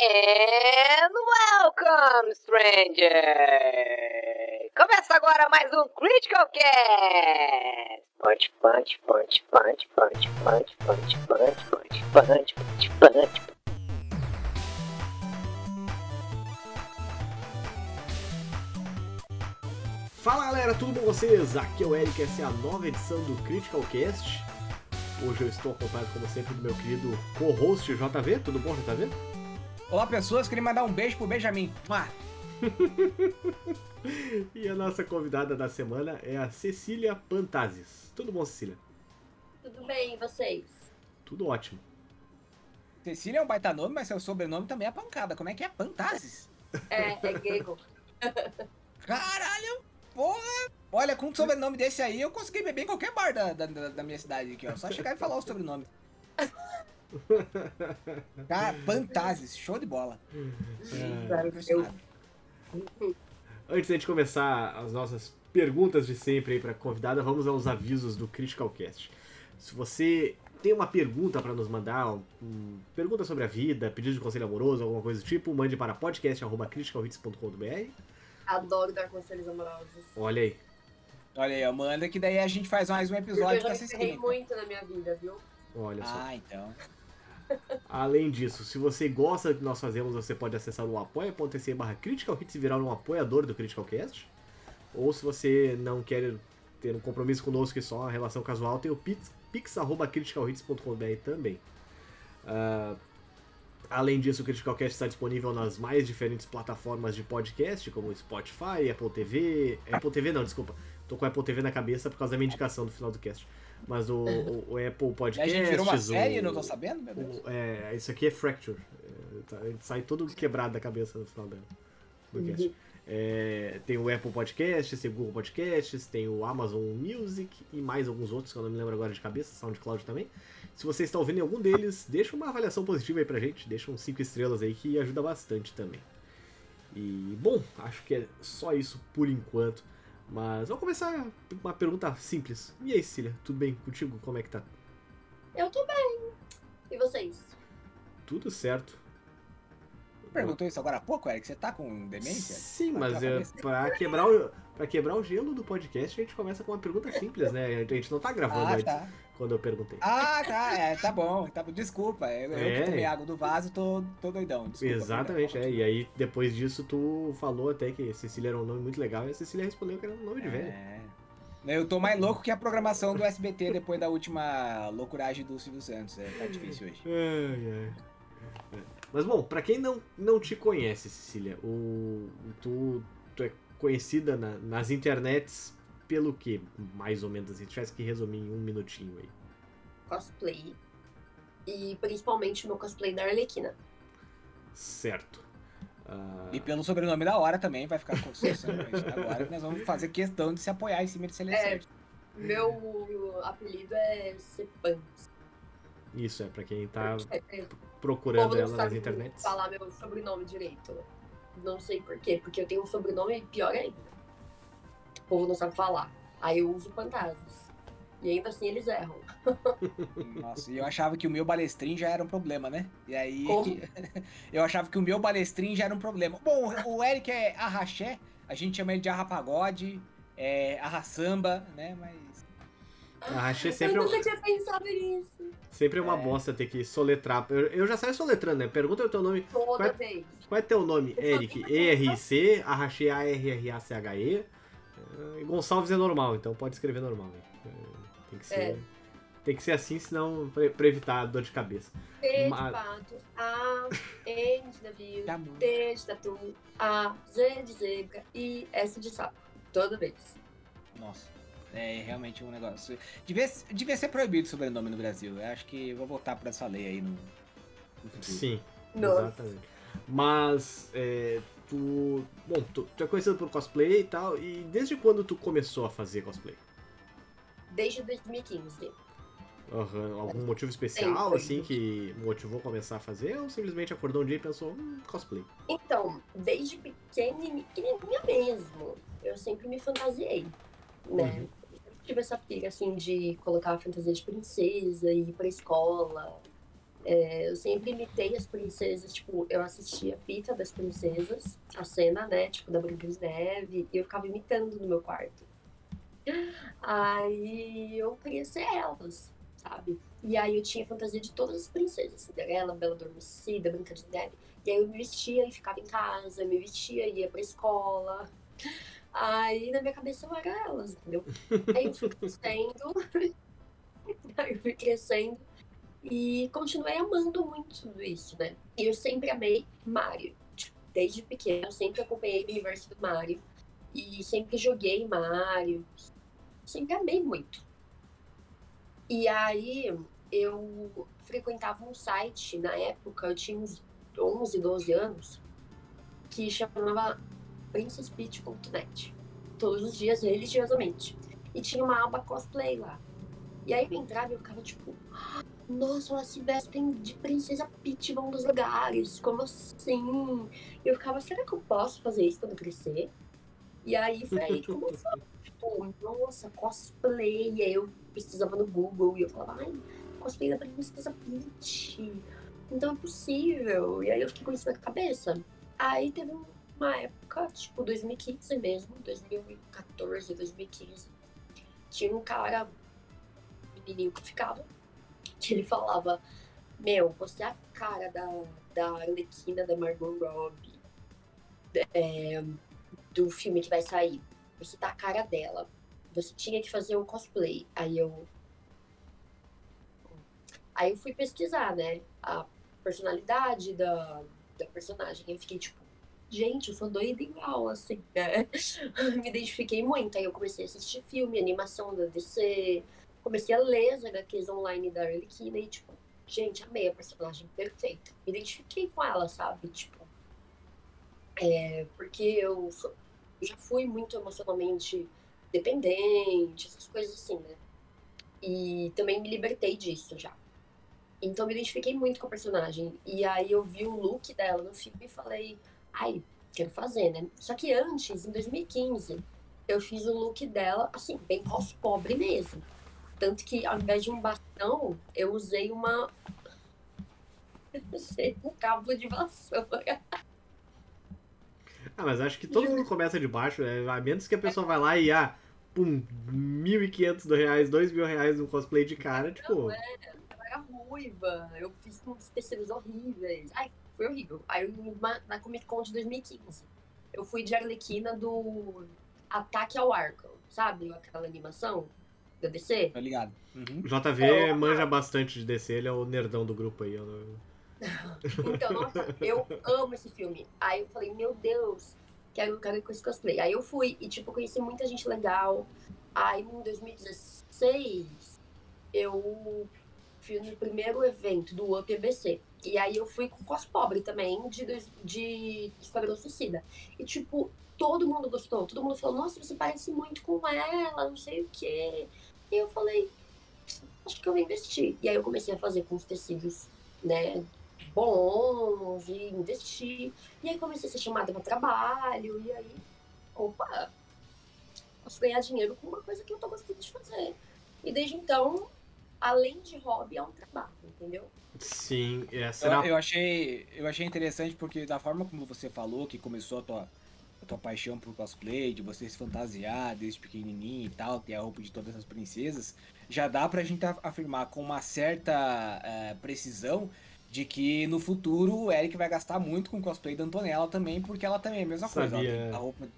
And welcome, stranger! Começa agora mais um Critical Cast! Punch, punch, punch, punch, punch, punch, punch, punch, punch, punch, punch. Fala galera, tudo bom com vocês? Aqui é o Eric, essa é a nova edição do Critical Cast. Hoje eu estou acompanhado, como sempre, do meu querido co-host JV. Tudo bom, JV? Olá pessoas, queria mandar um beijo pro Benjamin. Mua. E a nossa convidada da semana é a Cecília Pantazes. Tudo bom, Cecília? Tudo bem, e vocês? Tudo ótimo. Cecília é um baita nome, mas seu sobrenome também é pancada. Como é que é? Pantazes? É, é grego. Caralho, porra! Olha, com um sobrenome desse aí, eu consegui beber em qualquer bar da, da, da- da minha cidade aqui, ó. Só chegar e falar o sobrenome. Cara, Pantazes, show de bola. É, Impressionado. Antes da gente começar as nossas perguntas de sempre aí para convidada, vamos aos avisos do Critical Cast. Se você tem uma pergunta para nos mandar, um, pergunta sobre a vida, pedido de conselho amoroso, alguma coisa do tipo, mande para podcast@criticalhits.com.br. Adoro dar conselhos amorosos. Olha aí. Olha aí, manda que daí a gente faz mais um eu episódio já com me essa ferrei escrita. muito na minha vida, viu? Olha só. Ah, então. Além disso, se você gosta do que nós fazemos, você pode acessar o apoia.se barra Critical Hits e virar um apoiador do Critical Cast. Ou se você não quer ter um compromisso conosco e só uma relação casual, tem o pix- pix.criticalhits.com.br também. Ah, além disso, o Critical Cast está disponível nas mais diferentes plataformas de podcast, como Spotify, Apple TV... Apple TV não, desculpa. Tô com Apple TV na cabeça por causa da minha indicação do final do cast. Mas o, o- o Apple E a Podcast... gente virou uma série, o- não tô sabendo, meu Deus. o- é, isso aqui é Fracture. É, tá- ele sai todo quebrado da cabeça no final da- do cast. É, tem o Apple Podcasts, tem o Google Podcasts, tem o Amazon Music e mais alguns outros que eu não me lembro agora de cabeça, SoundCloud também. Se você está ouvindo em algum deles, deixa uma avaliação positiva aí pra gente, deixa uns 5 estrelas aí que ajuda bastante também. E, bom, acho que é só isso por enquanto. Mas vamos começar com uma pergunta simples. E aí, Cecília, tudo bem contigo? Como é que tá? Eu tô bem. E vocês? Tudo certo. Perguntou isso agora há pouco, Eric? Você tá com demência? Sim, Tá mas com a é, pra, quebrar o, pra quebrar o gelo do podcast, a gente começa com uma pergunta simples, né? A gente não tá gravando Ah, antes, tá. quando eu perguntei. Ah, tá, é, tá bom, tá. Desculpa, eu, eu É. que tomei água do vaso, tô, tô doidão. Desculpa, Exatamente, é. E aí, depois disso, tu falou até que Cecília era um nome muito legal, e a Cecília respondeu que era um nome de velho. É. Eu tô mais louco que a programação do SBT depois da última loucuragem do Silvio Santos. É, tá difícil hoje. Ai, ai. Mas bom, pra quem não, não te conhece, Cecília, o, tu, tu é conhecida na- nas internets pelo que, mais ou menos, assim, se tivesse que resumir em um minutinho aí. Cosplay. E principalmente meu cosplay da Arlequina. Certo. Ah, E pelo sobrenome da hora também vai ficar com sucesso. Agora que nós vamos fazer questão de se apoiar em cima de seleção. É. Meu apelido é Cepans. Isso, é pra quem tá É, é, procurando povo não ela nas sabe internets. falar meu sobrenome direito. Não sei por quê, porque eu tenho um sobrenome pior ainda. O povo não sabe falar. Aí eu uso Pantazes. E ainda assim eles erram. Nossa, e eu achava que o meu balestrin já era um problema, né? E aí. Como? eu achava que o meu balestrin já era um problema. Bom, o Eric é arraxé, a gente chama ele de arrapagode, é arraçamba, né? Mas. Achei sempre, eu um- nunca tinha pensado nisso. sempre uma É. bosta ter que soletrar. Eu, eu já saio soletrando, né? Pergunta o teu nome. Toda Qual é- vez. Qual é teu nome? Eric. E-R-I-C, Arraché A-R-R-A-C-H-E. É, Gonçalves é normal, então pode escrever normal. né? É, Tem que ser. É. Tem que ser assim, senão pra, pra evitar dor de cabeça. P de Mas- pato, A, N de navio, Tá. T de tatu, A, Z de zebra e S de sapo. Toda vez. Nossa. É realmente um negócio. Devia, devia ser proibido o sobrenome no Brasil. Eu acho que vou voltar pra essa lei aí no, no futuro. Sim, Nossa. exatamente. Mas, é, tu. Bom, tu, tu é conhecido por cosplay e tal, e desde quando tu começou a fazer cosplay? Desde 2015. Aham, Algum motivo especial, assim, que motivou a começar a fazer, ou simplesmente acordou um dia e pensou, hum, cosplay? Então, desde pequeni- pequenininha mesmo, eu sempre me fantasiei, né? Uhum. Tive essa pira, assim, de colocar a fantasia de princesa e ir pra escola. É, eu sempre imitei as princesas, tipo, eu assistia a fita das princesas, a cena, né, tipo, da Branca de Neve, e eu ficava imitando no meu quarto. Aí eu queria ser elas, sabe? E aí eu tinha fantasia de todas as princesas, Cinderela, Bela Adormecida, Branca de Neve. E aí eu me vestia e ficava em casa, me vestia e ia pra escola. Aí na minha cabeça eu era elas, entendeu? Aí eu fui crescendo, aí eu fui crescendo e continuei amando muito tudo isso, né? E eu sempre amei Mario. Tipo, desde pequena, eu sempre acompanhei o universo do Mario. E sempre joguei Mario. Sempre amei muito. E aí eu frequentava um site, na época eu tinha uns 11, 12 anos, que chamava princesspeach.net. Todos os dias, religiosamente. E tinha uma aba cosplay lá. E aí eu entrava e eu ficava tipo, nossa, elas se vestem de princesa Peach vão dos lugares, como assim? Eu ficava, será que eu posso fazer isso quando crescer? E aí foi aí que começou. tipo, nossa, cosplay. E aí eu pesquisava no Google e eu falava, ai, cosplay da princesa Peach. Então é possível. E aí eu fiquei com isso na cabeça. Aí teve uma época, tipo 2015 mesmo, 2014, 2015. Tinha um cara, um menininho que ficava que ele falava: Meu, você é a cara da, da Arlequina da Margot Robbie, é, do filme que vai sair. Você tá a cara dela. Você tinha que fazer um cosplay. Aí eu. Aí eu fui pesquisar, né? A personalidade da, da personagem. Eu fiquei tipo, gente, eu sou doida igual, assim, né? Me identifiquei muito. Aí eu comecei a assistir filme, animação da DC, comecei a ler as HQs online da Arlequina e, tipo, gente, amei a personagem perfeita. Me identifiquei com ela, sabe? Tipo, é, porque eu, sou, já fui muito emocionalmente dependente, essas coisas assim, né? E também me libertei disso já. Então me identifiquei muito com a personagem. E aí eu vi o look dela no filme e falei, ai, quero fazer, né? Só que antes, em 2015, eu fiz o look dela, assim, bem pós-pobre mesmo. Tanto que ao invés de um bastão, eu usei uma. usei um cabo de vassoura. Ah, mas acho que todo mundo começa de baixo, né? A menos que a pessoa vai lá e, ah, pum, 1.500 reais, 2 mil reais no cosplay de cara, tipo. Não, é, eu era ruiva, eu fiz com uns tecidos horríveis. Ai, foi horrível. Aí eu, na Comic Con de 2015, eu fui de Arlequina do Ataque ao Arco, sabe? Aquela animação da DC. Tá ligado? Uhum. JV É, manja bastante de DC, ele é o nerdão do grupo aí. Eu... Então, nossa, eu amo esse filme. Aí eu falei, meu Deus, quero, quero com esse cosplay. Aí eu fui e, tipo, conheci muita gente legal. Aí em 2016, eu fui no primeiro evento do Up EBC. E aí eu fui com cos pobre também, de, de Esquadrão Suicida. E, tipo, todo mundo gostou. Todo mundo falou, nossa, você parece muito com ela, não sei o quê. E eu falei, acho que eu vou investir. E aí eu comecei a fazer com os tecidos, né, bons e investir. E aí comecei a ser chamada para trabalho. E aí, opa, posso ganhar dinheiro com uma coisa que eu tô gostando de fazer. E desde então, além de hobby, é um trabalho, entendeu? Sim, essa Eu, era eu achei, eu achei interessante porque da forma como você falou que começou a tua, a tua paixão por cosplay, de você se fantasiar desde pequenininho e tal, ter a roupa de todas essas princesas, já dá pra gente afirmar com uma certa eh, precisão de que no futuro o Eric vai gastar muito com o cosplay da Antonella também, porque ela também é a mesma coisa. Ela Sabia. tem a, roupa,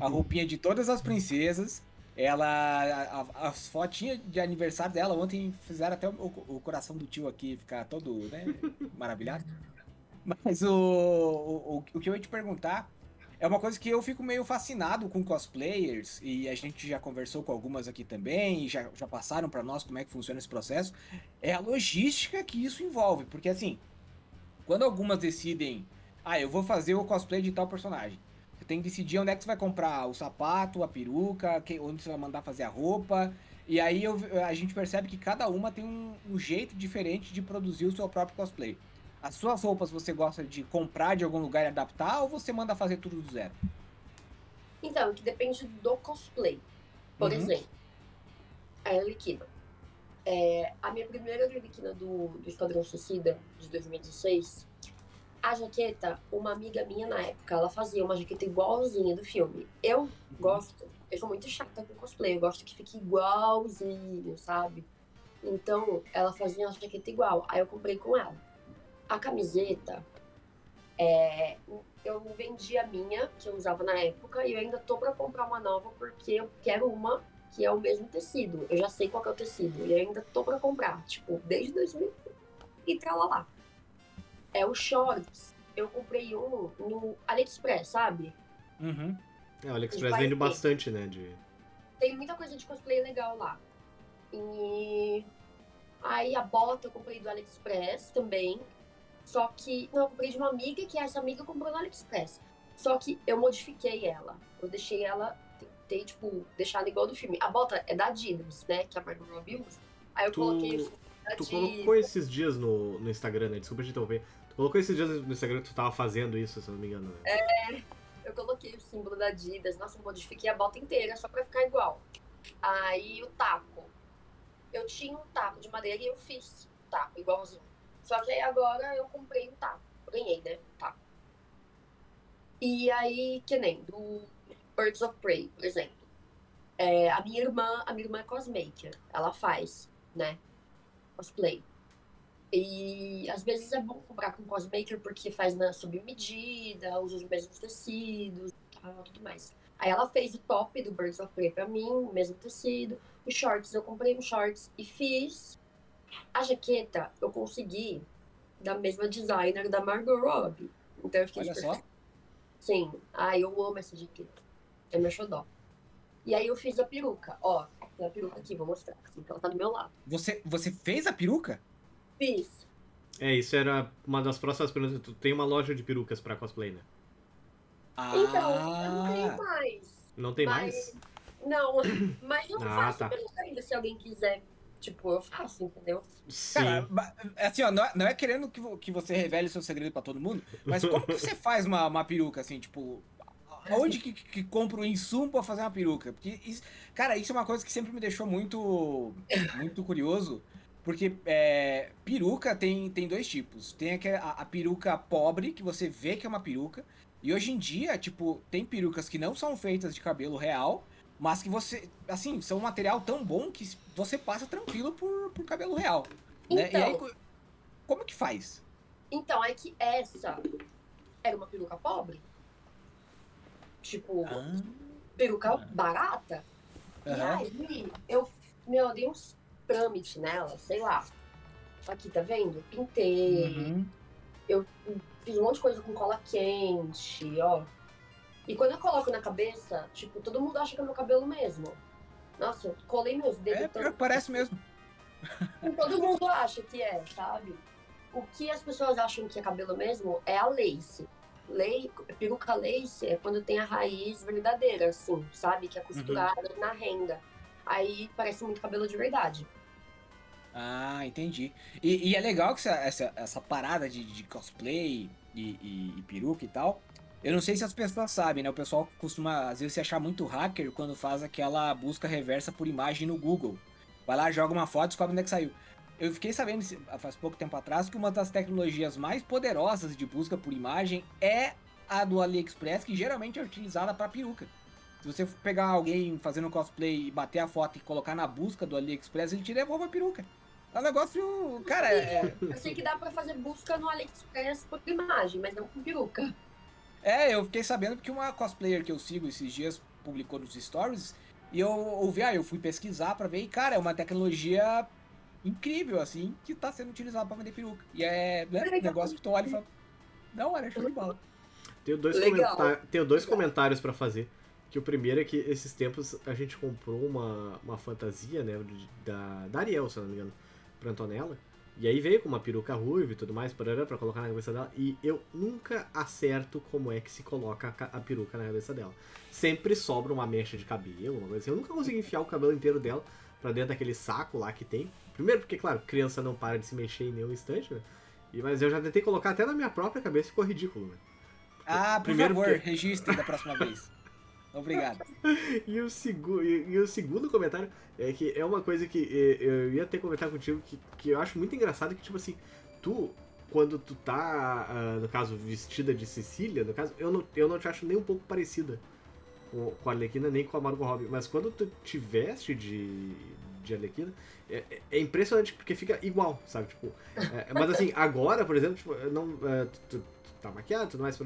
a roupinha de todas as princesas. Ela. a- a- as fotinhas de aniversário dela ontem fizeram até o, o coração do tio aqui ficar todo, né? Maravilhado. Mas o, o, o que eu ia te perguntar é uma coisa que eu fico meio fascinado com cosplayers, e a gente já conversou com algumas aqui também, e já, já passaram pra nós como é que funciona esse processo, é a logística que isso envolve. Porque assim, quando algumas decidem, ah, eu vou fazer o cosplay de tal personagem. Tem que decidir onde é que você vai comprar o sapato, a peruca, que- onde você vai mandar fazer a roupa. E aí eu- a gente percebe que cada uma tem um, um jeito diferente de produzir o seu próprio cosplay. As suas roupas você gosta de comprar de algum lugar e adaptar ou você manda fazer tudo do zero? Então, que depende do cosplay. Por Uhum. exemplo, a Arlequina. É, a minha primeira Arlequina do, do Esquadrão Suicida, de 2016, a jaqueta, uma amiga minha na época, ela fazia uma jaqueta igualzinha do filme. Eu gosto, eu sou muito chata com cosplay, eu gosto que fique igualzinho, sabe? Então, ela fazia uma jaqueta igual. Aí eu comprei com ela. A camiseta, é, eu vendi a minha, que eu usava na época, e eu ainda tô pra comprar uma nova, porque eu quero uma que é o mesmo tecido. Eu já sei qual é o tecido, e ainda tô pra comprar, tipo, desde 2000 e lá. É o shorts. Eu comprei um no AliExpress, sabe? Uhum. É, o AliExpress vende bastante, né? De... Tem muita coisa de cosplay legal lá. E aí a bota eu comprei do AliExpress também. Só que. Não, eu comprei de uma amiga que essa amiga comprou no AliExpress. Só que eu modifiquei ela. Eu deixei ela. Tentei, tipo, deixar ela igual do filme. A bota é da Adidas, né? Que a Margot Robbie usa. Aí eu Tu- coloquei Tu colocou esses dias no, no Instagram, né? Desculpa te interromper. Colocou esses dias no Instagram que tu tava fazendo isso, se não me engano. Né? Eu coloquei o símbolo da Adidas. Nossa, eu modifiquei a bota inteira só pra ficar igual. Aí o taco. Eu tinha um taco de madeira e eu fiz o taco igualzinho. Só que aí agora eu comprei um taco. Ganhei, né? Um taco. E aí, que nem do Birds of Prey, por exemplo. É, a minha irmã, a minha irmã é cosmaker. Ela faz, né? Cosplay. E às vezes é bom comprar com cosmaker porque faz na sob medida, usa os mesmos tecidos e tal, tudo mais. Aí ela fez o top do Birds of Prey pra mim, o mesmo tecido. Os shorts, eu comprei os shorts e fiz. A jaqueta eu consegui da mesma designer da Margot Robbie. Então eu fiquei Olha super só. Sim. Ai, eu amo essa jaqueta. É meu xodó. E aí eu fiz a peruca. Ó, tem a peruca aqui, vou mostrar. Assim, que ela tá do meu lado. Você, você fez a peruca? Fiz. É, isso era uma das próximas perguntas. Tu tem uma loja de perucas pra cosplay, né? Ah, Então, eu não tenho mais. Não tem Mas- mais? Não, mas eu Ah, faço tá. peruca ainda, se alguém quiser. Tipo, eu faço, entendeu? Sim. Cara, ba- assim, ó, não é, não é querendo que, que você revele seu segredo pra todo mundo, mas como que você faz uma, uma peruca, assim, tipo... Onde que, que compra o insumo pra fazer uma peruca? Porque, isso, cara, isso é uma coisa que sempre me deixou muito, muito curioso, porque é, peruca tem, tem dois tipos. Tem aquela, a, a peruca pobre, que você vê que é uma peruca, e hoje em dia, tipo, tem perucas que não são feitas de cabelo real, mas que você, assim, são um material tão bom que você passa tranquilo por, por cabelo real. Né? E aí, Então. co- como que faz? Então, é que essa era uma peruca pobre. Tipo, Ah. peruca barata. E Aham. aí, eu, meu, eu dei uns trâmites nela, sei lá. Aqui, tá vendo? Pintei, Uhum. fiz um monte de coisa com cola quente, ó. E quando eu coloco na cabeça, tipo, todo mundo acha que é meu cabelo mesmo. Nossa, eu colei meus dedos É, parece mesmo. Todo mundo acha que é, sabe? O que as pessoas acham que é cabelo mesmo é a lace. Lei, peruca lace é quando tem a raiz verdadeira, assim, sabe? Que é costurada na renda. Aí parece muito cabelo de verdade. Ah, entendi. E, e é legal que essa, essa, essa parada de, de cosplay e, e- e peruca e tal. Eu não sei se as pessoas sabem, né? O pessoal costuma, às vezes, se achar muito hacker quando faz aquela busca reversa por imagem no Google. Vai lá, joga uma foto e descobre onde é que saiu. Eu fiquei sabendo faz pouco tempo atrás que uma das tecnologias mais poderosas de busca por imagem é a do AliExpress, que geralmente é utilizada para peruca. Se você pegar alguém fazendo cosplay e bater a foto e colocar na busca do AliExpress, ele te devolve a peruca. É um negócio. Cara, é, Eu sei que dá pra fazer busca no AliExpress por imagem, mas não com peruca. é, eu fiquei sabendo porque uma cosplayer que eu sigo esses dias publicou nos stories e eu ouvi, ah, eu fui pesquisar pra ver e, cara, é uma tecnologia incrível, assim, que tá sendo utilizada pra vender peruca. E é né, um negócio que tu olha e fala, não, olha, show de bola. Tenho dois, Legal. comenta- Tenho dois Legal. comentários pra fazer. Que o primeiro é que esses tempos a gente comprou uma, uma fantasia, né, da, da Ariel, se não me engano, pra Antonella. E aí veio com uma peruca ruiva e tudo mais, pra colocar na cabeça dela. E eu nunca acerto como é que se coloca a, a peruca na cabeça dela. Sempre sobra uma mecha de cabelo, uma coisa assim. Eu nunca consigo enfiar o cabelo inteiro dela pra dentro daquele saco lá que tem. Primeiro porque, claro, criança não para de se mexer em nenhum instante, né? E, mas eu já tentei colocar até na minha própria cabeça e ficou ridículo, né? Ah, por Primeiro favor, porque- registre da próxima vez. Obrigado. E o, segu e, o segundo comentário é que é uma coisa que eh, eu ia até comentar contigo que, que eu acho muito engraçado que, tipo assim, tu, quando tu tá, ah, no caso, vestida de Cecília, no caso, eu não, eu não te acho nem um pouco parecida com, com a Arlequina, nem com a Margot Robbie. Mas quando tu te veste de, de Arlequina, é, é- é impressionante porque fica igual, sabe? Tipo, é, mas assim, agora, por exemplo, tipo, não, é, tu tá maquiado, tudo mais,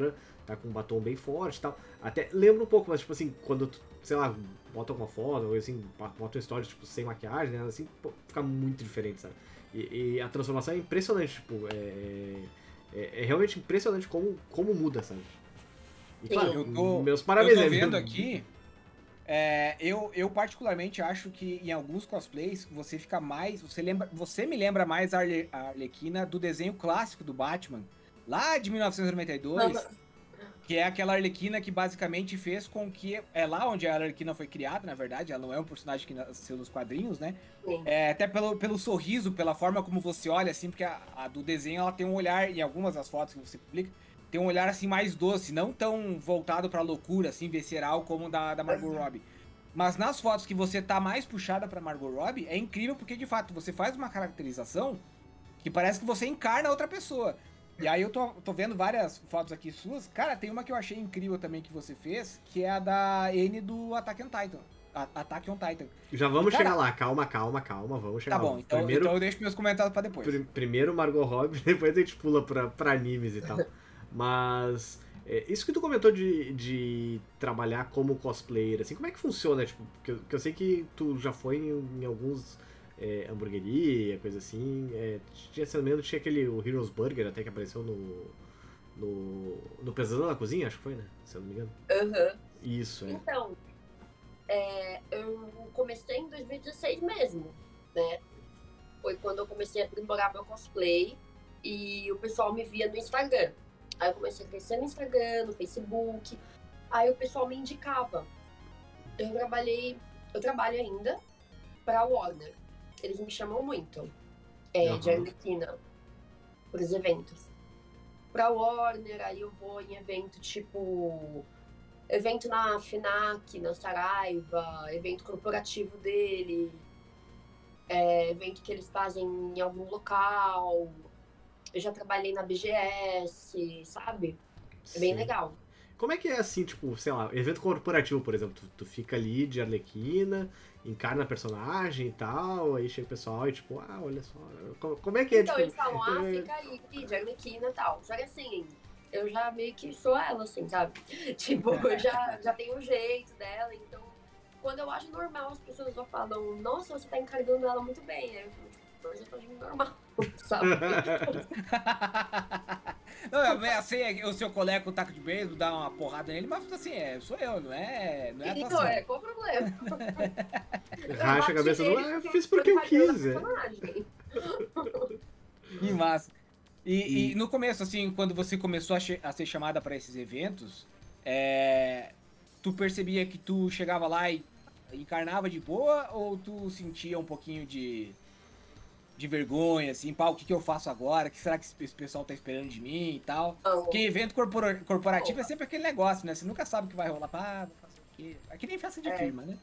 tá com um batom bem forte e tal. Até lembra um pouco, mas tipo assim, quando tu, sei lá, bota alguma foto, ou assim, bota uma história, tipo, sem maquiagem, né? Assim, pô, fica muito diferente, sabe? E, e a transformação é impressionante, tipo, é, é, é realmente impressionante como, como muda, sabe? E claro, Eu tô- meus parabéns, eu tô vendo aqui. é, eu, eu particularmente acho que em alguns cosplays você fica mais. Você lembra. Você me lembra mais a Arlequina do desenho clássico do Batman, lá de 1992. Que é aquela Arlequina que basicamente fez com que. É lá onde a Arlequina foi criada, na verdade. Ela não é um personagem que nasceu nos quadrinhos, né? Sim. É, até pelo, pelo sorriso, pela forma como você olha, assim, porque a, a do desenho ela tem um olhar, em algumas das fotos que você publica, tem um olhar assim mais doce, não tão voltado pra loucura, assim, visceral como o da, da Margot Robbie. Mas nas fotos que você tá mais puxada pra Margot Robbie, é incrível porque de fato você faz uma caracterização que parece que você encarna outra pessoa. E aí eu tô, tô vendo várias fotos aqui suas. Cara, tem uma que eu achei incrível também que você fez, que é a da N do Attack on Titan. Attack on Titan. Já vamos Cara- chegar lá, calma, calma, calma, vamos chegar Tá lá. bom, então, Primeiro, então eu deixo meus comentários pra depois. Pri- Primeiro Margot Robbie, depois a gente pula pra, pra animes e tal. Mas é, isso que tu comentou de, de trabalhar como cosplayer, assim, como é que funciona? Tipo, porque eu, que eu sei que tu já foi em, em alguns é, hamburgueria, coisa assim. É, tinha, se não me engano, tinha aquele o Heroes Burger até que apareceu no. No, no Pesadelo na Cozinha, acho que foi, né? Se eu não me engano. Aham. Isso, é. Então, é, eu comecei em 2016 mesmo, né? Foi quando eu comecei a aprimorar meu cosplay e o pessoal me via no Instagram. Aí eu comecei a crescer no Instagram, no Facebook. Aí o pessoal me indicava. Eu trabalhei, eu trabalho ainda pra Warner. Eles me chamam muito é, de Aham. Arlequina para os eventos. Pra Warner, aí eu vou em evento tipo evento na FINAC, na Saraiva, evento corporativo dele, é, evento que eles fazem em algum local. Eu já trabalhei na BGS, sabe? É bem Sim. legal. Como é que é assim, tipo, sei lá, evento corporativo, por exemplo, tu, tu fica ali de Arlequina, encarna personagem e tal, aí chega o pessoal e tipo, ah, olha só, como, é que é, Então tipo, eles falam, ah, é- fica aí, de Arlequina e tal. Só que assim, eu já meio que sou ela, assim, sabe? Tipo, eu já, já tenho o jeito dela, então quando eu acho normal, as pessoas já falam, nossa, você tá encarnando ela muito bem. Aí eu falo, tipo, eu tô agindo normal? não, eu ameacei o seu colega com o taco de beisebol, dar uma porrada nele, mas assim, é, sou eu, não é, não é Então, atuação. é, qual o problema? racha a cabeça do, ah, eu fiz porque eu quis, é. Que massa. E, E- e no começo, assim, quando você começou a, a ser chamada pra esses eventos, é, tu percebia que tu chegava lá e encarnava de boa ou tu sentia um pouquinho de, de vergonha, assim, pá, o que, que eu faço agora? O que será que esse pessoal tá esperando de mim e tal? Não, Porque evento corpora- corporativo é sempre aquele negócio, né? Você nunca sabe o que vai rolar. Pá, vou fazer o quê? É que nem festa de É. firma, né?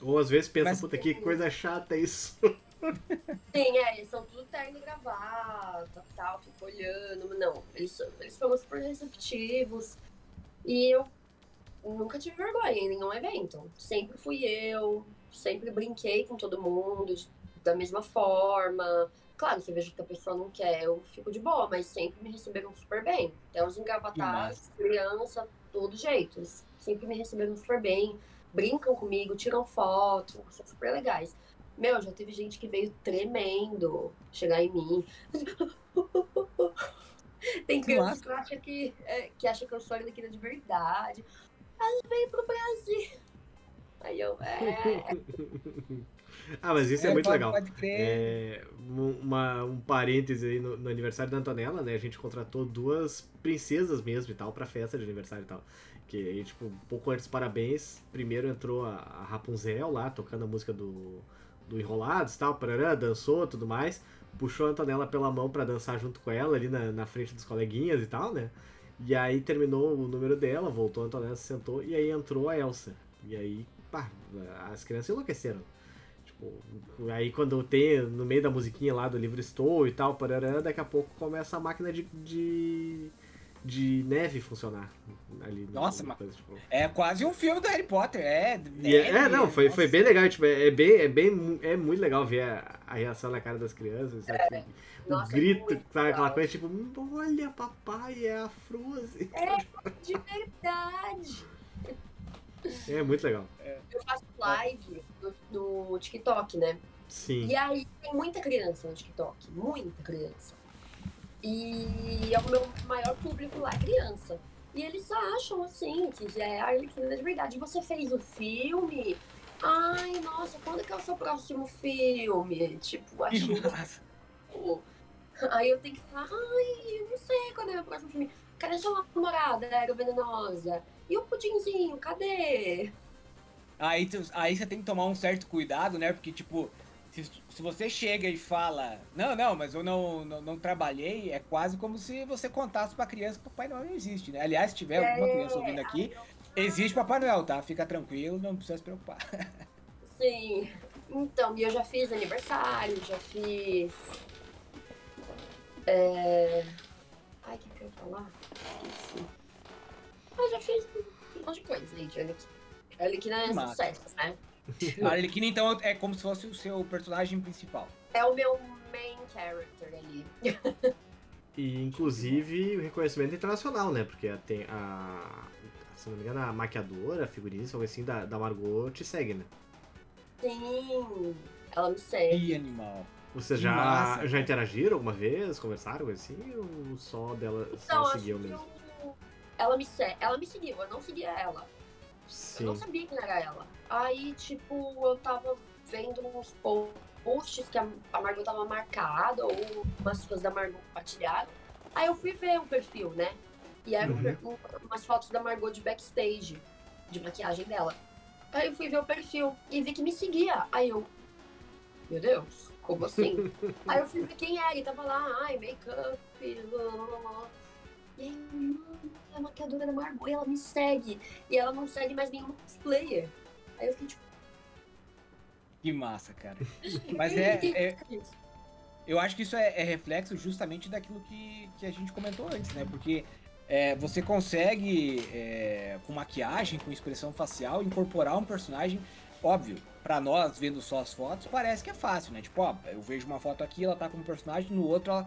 Ou às vezes pensa, Mas- puta, que coisa chata isso. Sim, é, eles são tudo terno e gravata tal, fico olhando. mas Não, eles, são- eles foram super receptivos. E eu nunca tive vergonha em nenhum evento. Sempre fui eu, sempre brinquei com todo mundo da mesma forma. Claro, se eu vejo que a pessoa não quer, eu fico de boa, mas sempre me receberam super bem. Até os engravatados, criança, todo jeito. Eles sempre me receberam super bem, brincam comigo, tiram foto, são super legais. Meu, já teve gente que veio tremendo chegar em mim. Tem criança que acha que, é, que acha que eu sou arlequina de verdade. Ela veio pro Brasil. Aí eu, é. ah, mas isso é, muito pode- legal. Pode crer. É, um- uma, um parêntese aí no, no aniversário da Antonella, né? A gente contratou duas princesas mesmo e tal pra festa de aniversário e tal. Que aí, tipo, um pouco antes, parabéns. Primeiro entrou a, a Rapunzel lá, tocando a música do, do Enrolados e tal, parará, dançou tudo mais. Puxou a Antonella pela mão pra dançar junto com ela ali na, na frente dos coleguinhas e tal, né? E aí terminou o número dela, voltou a Antonella, se sentou, e aí entrou a Elsa. E aí, pá, as crianças enlouqueceram. Aí quando tem no meio da musiquinha lá do livro Estou e tal, parará, daqui a pouco começa a máquina de, de, de neve funcionar ali. Nossa, na mas- coisa, tipo. É quase um filme do Harry Potter, é. E é, é, não, foi, foi nossa. bem legal, tipo, é, é bem, é bem, é muito legal ver a, a reação na cara das crianças, sabe? Tipo, o Nossa, é grito, muito sabe? Aquela coisa tipo, olha papai, é a Frozen. De verdade. É muito legal. Eu faço live no, no TikTok, né? Sim. E aí tem muita criança no TikTok, muita criança. E é o meu maior público lá, é criança. E eles acham assim, que é a Arlequina de verdade. Você fez o filme? Ai, nossa, quando que é o seu próximo filme? Tipo, acho. Aí eu tenho que falar, ai, eu não sei quando é o meu próximo filme. Cadê sua namorada, Era Venenosa? E o pudinzinho, cadê? Aí, aí você tem que tomar um certo cuidado, né? Porque, tipo, se, se você chega e fala, não, não, mas eu não, não, não trabalhei, é quase como se você contasse pra criança que Papai Noel não existe, né? Aliás, se tiver alguma criança ouvindo aqui, existe Papai Noel, tá? Fica tranquilo, não precisa se preocupar. Sim. Então, e eu já fiz aniversário, já fiz. É... Ai, o que, que eu ia falar? Esqueci. Eu já fiz um monte de coisa aí de Arlequina. Arlequina é Massa. sucesso, né? A Arlequina, então, é como se fosse o seu personagem principal. É o meu main character ali. E inclusive o reconhecimento internacional, né? Porque tem a. Se não me engano, a maquiadora, a figurinista, algo assim, da, da Margot te segue, né? Sim, ela me segue. Que animal. Vocês já, já interagiram alguma vez? Conversaram, coisa assim? Ou só dela só Então, acho seguiu que mesmo? Eu- ela me segue. Ela me seguiu, eu não seguia ela. Eu Sim. não sabia quem era ela. Aí, tipo, eu tava vendo uns po- posts que a, a Margot tava marcada, ou umas fãs da Margot compartilharam. Aí eu fui ver o perfil, né? E eram Uhum. um- umas fotos da Margot de backstage, de maquiagem dela. Aí eu fui ver o perfil e vi que me seguia. Aí eu, meu Deus, como assim? Aí eu fui ver quem era e tava lá, ai, make-up, blá, blá, blá, blá. E aí, mano, a maquiadora da Margot, ela me segue. E ela não segue mais nenhum cosplayer. Aí eu fiquei tipo. Que massa, cara. Mas é- é- Eu acho que isso é, é reflexo justamente daquilo que, que a gente comentou antes, né? Porque é, você consegue, é, com maquiagem, com expressão facial, incorporar um personagem. Óbvio, pra nós, vendo só as fotos, parece que é fácil, né? Tipo, ó, eu vejo uma foto aqui, ela tá como personagem, no outro ela.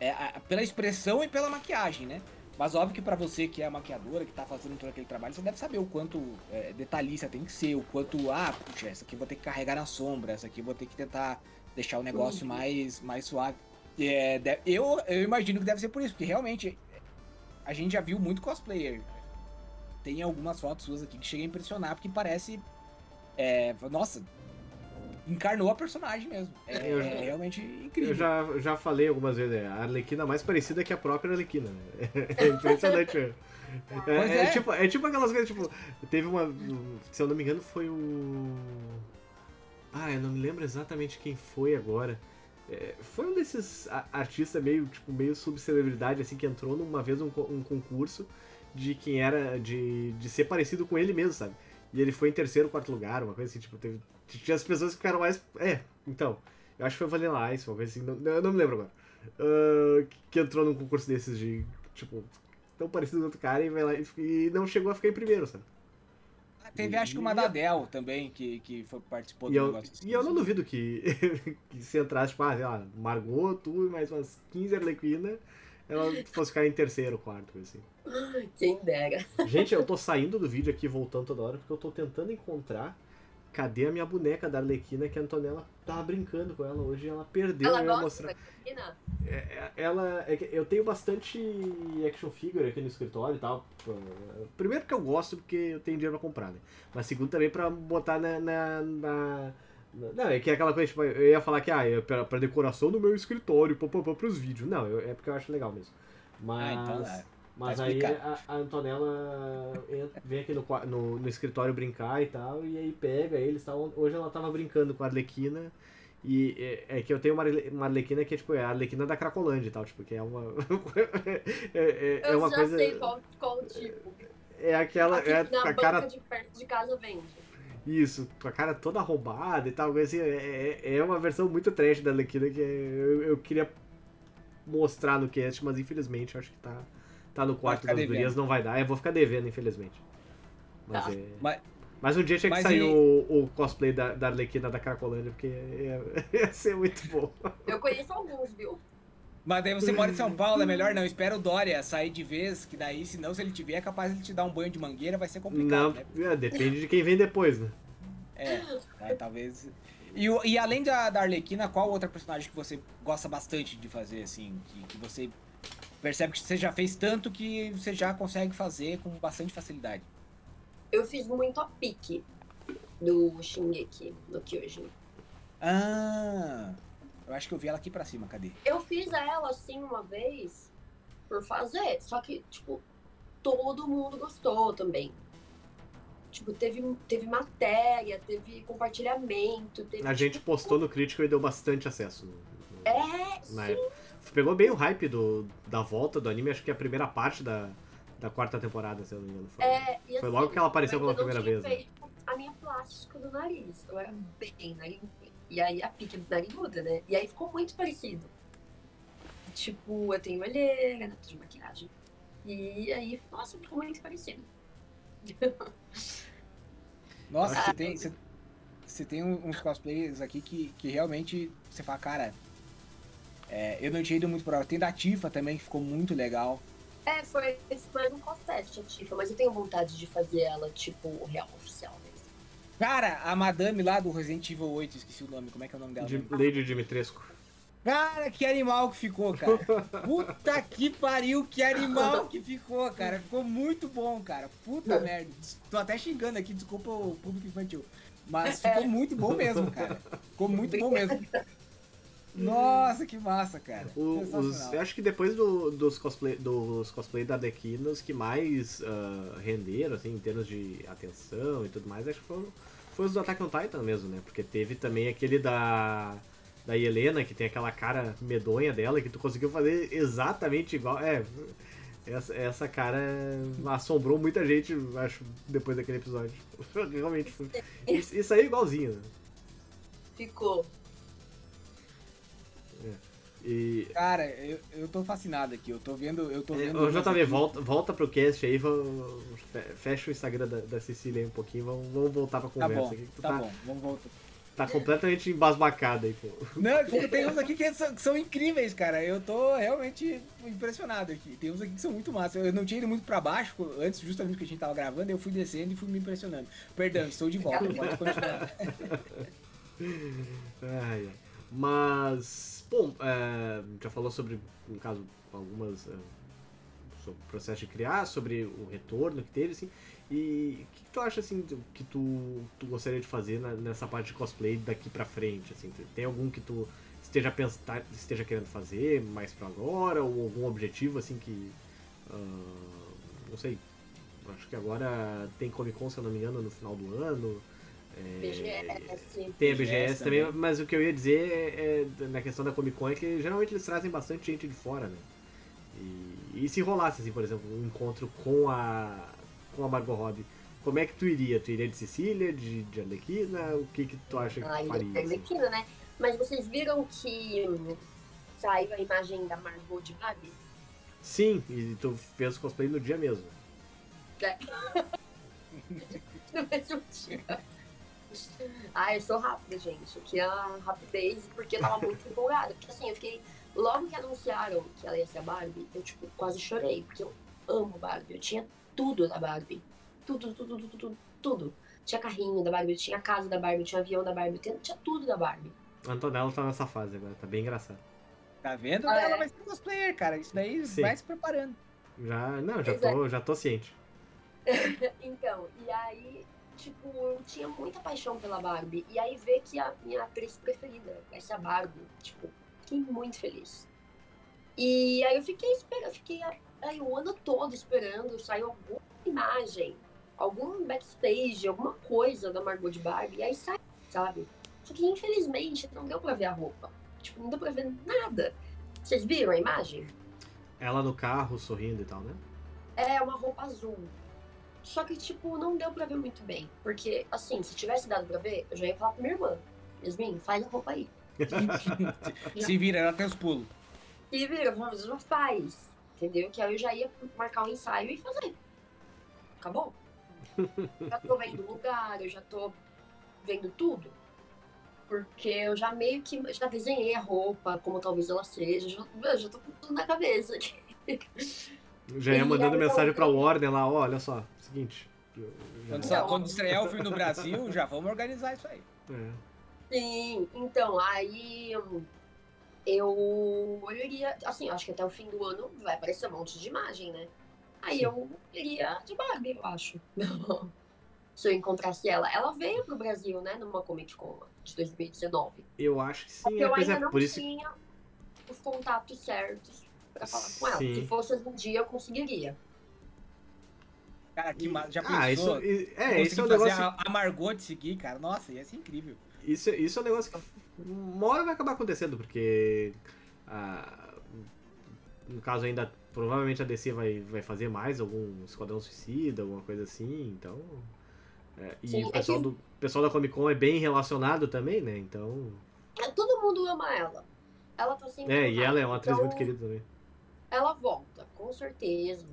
É, a- pela expressão e pela maquiagem, né? Mas óbvio que pra você que é maquiadora, que tá fazendo todo aquele trabalho, você deve saber o quanto é, detalhista tem que ser, o quanto, ah, puxa, essa aqui eu vou ter que carregar na sombra, essa aqui eu vou ter que tentar deixar o negócio Uhum. mais, mais suave. É, eu, eu imagino que deve ser por isso, porque realmente a gente já viu muito cosplayer. Tem algumas fotos suas aqui que chega a impressionar, porque parece. é, nossa, encarnou a personagem mesmo. É, Eu é já- realmente incrível. Eu já, já falei algumas vezes, é, a Arlequina mais parecida que a própria Arlequina, né? É impressionante. né? É, Pois é é. tipo, é tipo aquelas coisas, tipo, teve uma. Se eu não me engano, foi o. Ah, eu não me lembro exatamente quem foi agora. É, foi um desses artistas meio, tipo, meio subcelebridade, assim, que entrou numa vez um, um concurso de quem era. De, de ser parecido com ele mesmo, sabe? E ele foi em terceiro, quarto lugar, uma coisa assim, tipo, teve. Tinha as pessoas que ficaram mais. É, então. Eu acho que foi Vanilla Ice, uma coisa assim, não, eu não me lembro agora. Ah, que- entrou num concurso desses de, tipo, tão parecido com outro cara e vai lá e, e não chegou a ficar em primeiro, sabe? Teve acho que uma da Dell também, que, que foi, participou E do eu, negócio assim. e eu não duvido que, que se entrasse, tipo, ah, sei lá, Margot, tu e mais umas 15 Arlequina, ela fosse ficar em terceiro, quarto, assim. Quem dera. Gente, eu tô saindo do vídeo aqui, voltando toda hora, porque eu tô tentando encontrar cadê a minha boneca da Arlequina que a Antonella tava brincando com ela hoje e ela perdeu. Ela eu gosta mostrar. da Arlequina? É, é- ela é que eu tenho bastante action figure aqui no escritório e tal. Primeiro porque eu gosto, porque eu tenho dinheiro pra comprar, né? Mas segundo também pra botar na. na, na- na- não, é que é aquela coisa, tipo, eu ia falar que ah, é pra, pra decoração do meu escritório, pá, pá, pros vídeos. Não, eu- é porque eu acho legal mesmo. Mas, Ah, então é. Mas Tá aí explicado. a, a Antonella vem aqui no, no, no escritório brincar e tal, e aí pega eles tal. Hoje ela tava brincando com a Arlequina. E é, é que eu tenho uma, uma Arlequina que é tipo é a Arlequina da Cracolândia e tal, tipo, que é uma. é, é- é Eu uma já coisa. sei qual, qual tipo. É aquela. Aqui É na a banca cara. de perto de casa vende. Isso, com a cara toda roubada e tal. Assim, é, é- é uma versão muito trash da Arlequina que eu, eu queria mostrar no cast, mas infelizmente acho que tá, tá no quarto das devendo. gurias, não vai dar. Eu vou ficar devendo, infelizmente. Mas, Tá. é... Mas- mas um dia tinha que sair e- o, o cosplay da, da Arlequina da Cracolândia, porque ia, ia ser muito bom. Eu conheço alguns, viu? Mas daí você mora em São Paulo, é melhor não. Espera o Dória sair de vez, que daí, senão, se ele tiver, é capaz de ele te dar um banho de mangueira, vai ser complicado, Não, né? é, depende de quem vem depois, né? É, né, talvez. E, e além da, da Arlequina, qual outra personagem que você gosta bastante de fazer, assim? Que, que você percebe que você já fez tanto que você já consegue fazer com bastante facilidade? Eu fiz muito a pique do Shingeki no Kyojin. Ah! Eu acho que eu vi ela aqui pra cima, cadê? Eu fiz ela assim uma vez por fazer, só que, tipo, todo mundo gostou também. Tipo, teve, teve matéria, teve compartilhamento, teve. A gente tipo, postou no Critical e deu bastante acesso. no- no- É, na sim. época. Pegou bem o hype do, da volta do anime, acho que é a primeira parte da, da quarta temporada, se eu não me engano. Foi, É, e foi assim, logo que ela apareceu eu pela primeira tinha vez. né? a minha plástica do nariz. Eu era bem nariguda. E aí a pique do nariguda, né? E aí ficou muito parecido. Tipo, eu tenho olheira, né? de maquiagem. E aí, nossa, ficou muito parecido. Nossa, você tem, você, você tem uns cosplays aqui que, que realmente você fala, cara. É, eu não tinha ido muito pra ela. Tem da Tifa também, que ficou muito legal. É, foi esse mais um a Tifa, mas eu tenho vontade de fazer ela, tipo, real oficial mesmo. Cara, a madame lá do Resident Evil 8, esqueci o nome, como é que é o nome dela? Lady Dimitrescu. Cara, que animal que ficou, cara. Puta que pariu, que animal que ficou, cara. Ficou muito bom, cara. Puta merda. Tô até xingando aqui, desculpa o público infantil. Mas ficou muito bom mesmo, cara. Ficou muito bom mesmo. Nossa, que massa, cara. O- os, eu acho que depois do- dos, cosplay, dos cosplay da Arlequina, os que mais ah, renderam, assim, em termos de atenção e tudo mais, acho que foram, foi os do Attack on Titan mesmo, né? Porque teve também aquele da, da Helena, que tem aquela cara medonha dela, que tu conseguiu fazer exatamente igual. É, essa, essa cara assombrou muita gente, acho, depois daquele episódio. Realmente. isso aí é igualzinho, né? Ficou. E, Cara, eu, eu tô fascinado aqui. Eu tô vendo. Eu tô É, vendo. Ô, JV, aqui. volta, volta pro cast aí, fecha o Instagram da, da Cecília aí um pouquinho, vamos, vamos voltar pra Tá conversa bom, aqui. tá tá, bom. Vamos voltar. tá completamente embasbacada aí, pô. Não, porque tem uns aqui que são, que são incríveis, cara. Eu tô realmente impressionado aqui. Tem uns aqui que são muito massa. Eu não tinha ido muito pra baixo antes, justamente que a gente tava gravando, eu fui descendo e fui me impressionando. Perdão, estou de volta, pode continuar. Ai, ai. Mas, bom, é, já falou sobre, no caso, algumas. é, sobre o processo de criar, sobre o retorno que teve, assim. E o que, que tu acha, assim, que tu, tu gostaria de fazer na- nessa parte de cosplay daqui pra frente, assim? Tem algum que tu esteja, pens- tá- esteja querendo fazer mais pra agora? Ou algum objetivo, assim, que... ah, não sei. Acho que agora tem Comic Con, se eu não me engano, no final do ano. É, BGS. tem a BGS BGS também, também. mas o que eu ia dizer é, é, na questão da Comic Con é que geralmente eles trazem bastante gente de fora, né? E, e se rolasse, assim, por exemplo, um encontro com a, com a Margot Robbie, como é que tu iria? Tu iria de Sicília, de, de Arlequina? O que que tu acha que Ai, tu faria? assim? Arlequina, né? Mas vocês viram que saiu a imagem da Margot de Barbie? Sim, e tu fez o cosplay no dia mesmo. No mesmo dia. Ah, eu sou rápida, gente. Que é a rapidez, porque eu tava muito empolgada. Porque assim, eu fiquei. Logo que anunciaram que ela ia ser a Barbie, eu tipo, quase chorei, porque eu amo Barbie. Eu tinha tudo da Barbie. Tudo, tudo, tudo, tudo, tudo. Tinha carrinho da Barbie, tinha casa da Barbie, tinha avião da Barbie, tinha, tinha tudo da Barbie. A Antonella tá nessa fase agora, tá bem engraçado. Tá vendo? Ah, Ela é? vai ser cosplayer, cara. Isso daí Sim. vai se preparando. Já, não, já Pois é. tô, já tô ciente. Então, e aí, tipo, eu tinha muita paixão pela Barbie. E aí ver que a minha atriz preferida vai ser a Barbie, tipo, fiquei muito feliz. E aí eu fiquei esperando, fiquei aí o ano todo esperando sair alguma imagem, algum backstage, alguma coisa da Margot de Barbie. E aí sai, sabe? Só que infelizmente não deu pra ver a roupa. Tipo, não deu pra ver nada. Vocês viram a imagem? Ela no carro, sorrindo e tal, né? É uma roupa azul. Só que, tipo, não deu pra ver muito bem. Porque, assim, se tivesse dado pra ver, eu já ia falar pra minha irmã. Yasmin, faz a roupa aí. Se vira, ela tem os pulos. E vira, mas não faz. Entendeu? Que aí eu já ia marcar um ensaio e fazer. Acabou. já tô vendo o lugar, eu já tô vendo tudo. Porque eu já meio que já desenhei a roupa, como talvez ela seja. Já, eu já tô com tudo na cabeça aqui. Já ia mandando mensagem pra Warner lá, ó, olha só, seguinte. Quando, já- Então- quando estrear o filme no Brasil, já vamos organizar isso aí. É. Sim, então, aí eu, eu iria, assim, acho que até o fim do ano vai aparecer um monte de imagem, né? Aí Sim. eu iria de Barbie, eu acho. Se eu encontrasse ela. Ela veio pro Brasil, né, numa Comic Con de 2019. Eu acho que Só sim, é, eu pois ainda é, não por isso tinha os contatos certos pra falar com ela. Sim. Se fosse hoje em dia, eu conseguiria. Cara, que ma- já Ah, isso, pensou? é, Conseguir isso é um fazer negócio. a, a Margot te seguir, cara. Nossa, ia ser incrível. Isso, isso é um negócio que uma hora vai acabar acontecendo, porque ah, no caso ainda provavelmente a DC vai, vai fazer mais algum Esquadrão Suicida, alguma coisa assim, então. é, e Sim, o é pessoal, que- do, pessoal da Comic Con é bem relacionado também, né? Então. É, Todo mundo ama ela. Ela tá sempre. É, e ela é uma atriz então muito querida também. Ela volta, com certeza.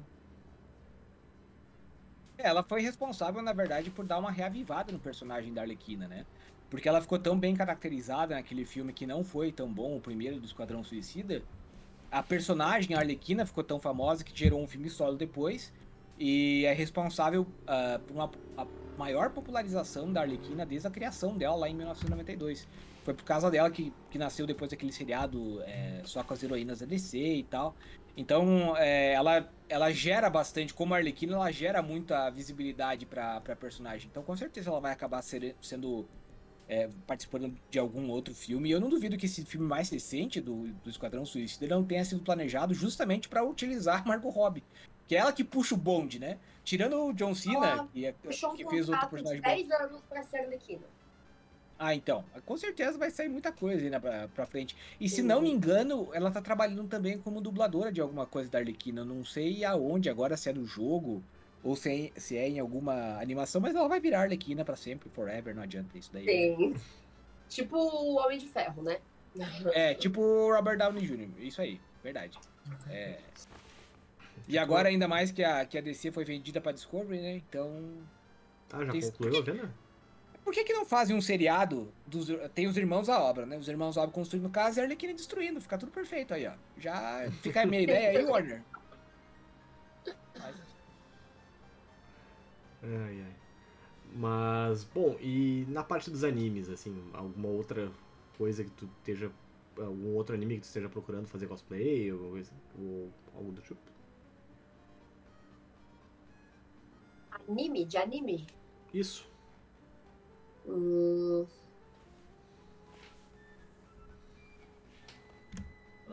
É, ela foi responsável, na verdade, por dar uma reavivada no personagem da Arlequina, né? Porque ela ficou tão bem caracterizada naquele filme que não foi tão bom, o primeiro do Esquadrão Suicida. A personagem, a Arlequina, ficou tão famosa que gerou um filme solo depois. E é responsável ah, por uma maior popularização da Arlequina desde a criação dela lá em 1992. Foi por causa dela que, que nasceu depois daquele seriado é, só com as heroínas da DC e tal. Então, é, ela, ela gera bastante, como a Arlequina, ela gera muita visibilidade pra, pra personagem. Então, com certeza, ela vai acabar ser- sendo. é, participando de algum outro filme. E eu não duvido que esse filme mais recente do, do Esquadrão Suicida não tenha sido planejado justamente pra utilizar Margot Robbie. Que é ela que puxa o bonde, né? Tirando o John Cena, Ela que, é- Puxou um que fez outro personagem bom. 10 anos pra ser Arlequina. Ah, então. Com certeza vai sair muita coisa aí né, pra, pra frente. E se Uhum. não me engano, ela tá trabalhando também como dubladora de alguma coisa da Arlequina. Eu não sei aonde agora, se é no jogo ou se é, se é em alguma animação, mas ela vai virar Arlequina pra sempre, forever, não adianta isso daí. Tem. tipo o Homem de Ferro, né? É, tipo o Robert Downey Jr., isso aí, verdade. É. E agora, ainda mais que a, que a DC foi vendida pra Discovery, né? Então. Ah, já Tem- concluiu a venda? Por que, que não fazem um seriado dos. Tem os irmãos à obra, né? Os irmãos à obra construindo casa e a Arlequina destruindo. Fica tudo perfeito aí, ó. Já fica a minha ideia aí, Warner. Mas- Ai, ai. Mas, bom, e na parte dos animes, assim, alguma outra coisa que tu esteja. Algum outro anime que tu esteja procurando fazer cosplay ou, coisa- ou algo do tipo? Anime? De anime? Isso. Hum...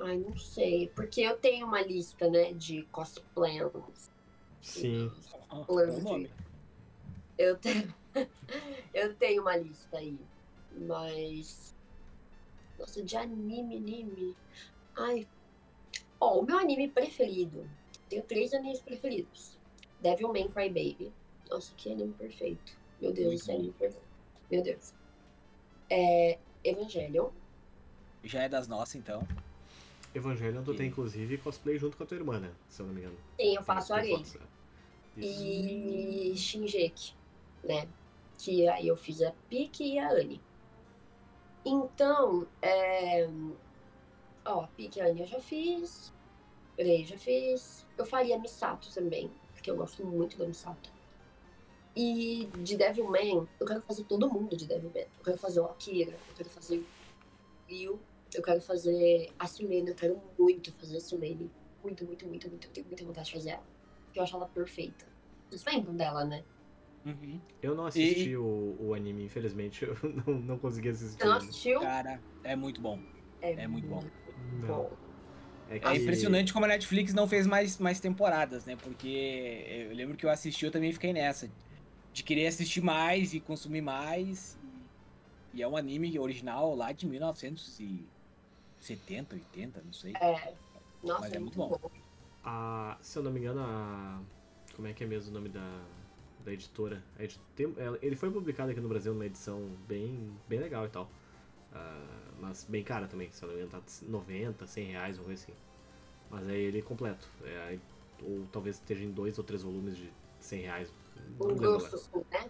Ai, não sei. Porque eu tenho uma lista, né, de cosplays. Sim. Bom de-. Eu tenho. eu tenho uma lista aí. Mas. Nossa, de anime, anime. Ai. Ó, o meu anime preferido. Tenho três animes preferidos. Devilman Crybaby. Nossa, que anime perfeito. Meu Deus, esse anime perfeito. Meu Deus. É. Evangelion. Já é das nossas, então. Evangelion, tu E- tem inclusive cosplay junto com a tua irmã, né? Se eu não me engano. Sim, eu faço né? Isso. E Shinjeki, né? Que aí eu fiz a Piki e a Anne. Então, é... Ó, a Piki e a Anne eu já fiz. Rei eu já fiz. Eu faria Misato também, porque eu gosto muito da Misato. E de Devilman, eu quero fazer todo mundo de Devilman. Eu quero fazer o Akira, eu quero fazer o Ryu, eu quero fazer a Silene, eu quero muito fazer a Silene. Muito, muito, muito, muito. Eu tenho muita vontade de fazer ela. Porque eu acho ela perfeita. Vocês lembram dela, né? Uhum. Eu não assisti o, o anime, infelizmente. Eu não, não consegui assistir. Você não assistiu? Cara, é muito bom. É muito bom. Bom. É, É que- impressionante como a Netflix não fez mais, mais temporadas, né? Porque eu lembro que eu assisti, eu também fiquei nessa. De querer assistir mais e consumir mais. E é um anime original lá de 1970, 80, não sei. É. Nossa, Mas é é muito muito bom. A, se eu não me engano, a. Como é que é mesmo o nome da. da editora. A edi- tem- ela- ele foi publicado aqui no Brasil numa edição bem, bem legal e tal. Ah, mas bem cara também, se eu não me engano, tá 90, 100 reais, uma coisa assim. Mas é ele completo. É, aí- ou talvez esteja em dois ou três volumes de 100 reais. Um lembro grosso, né?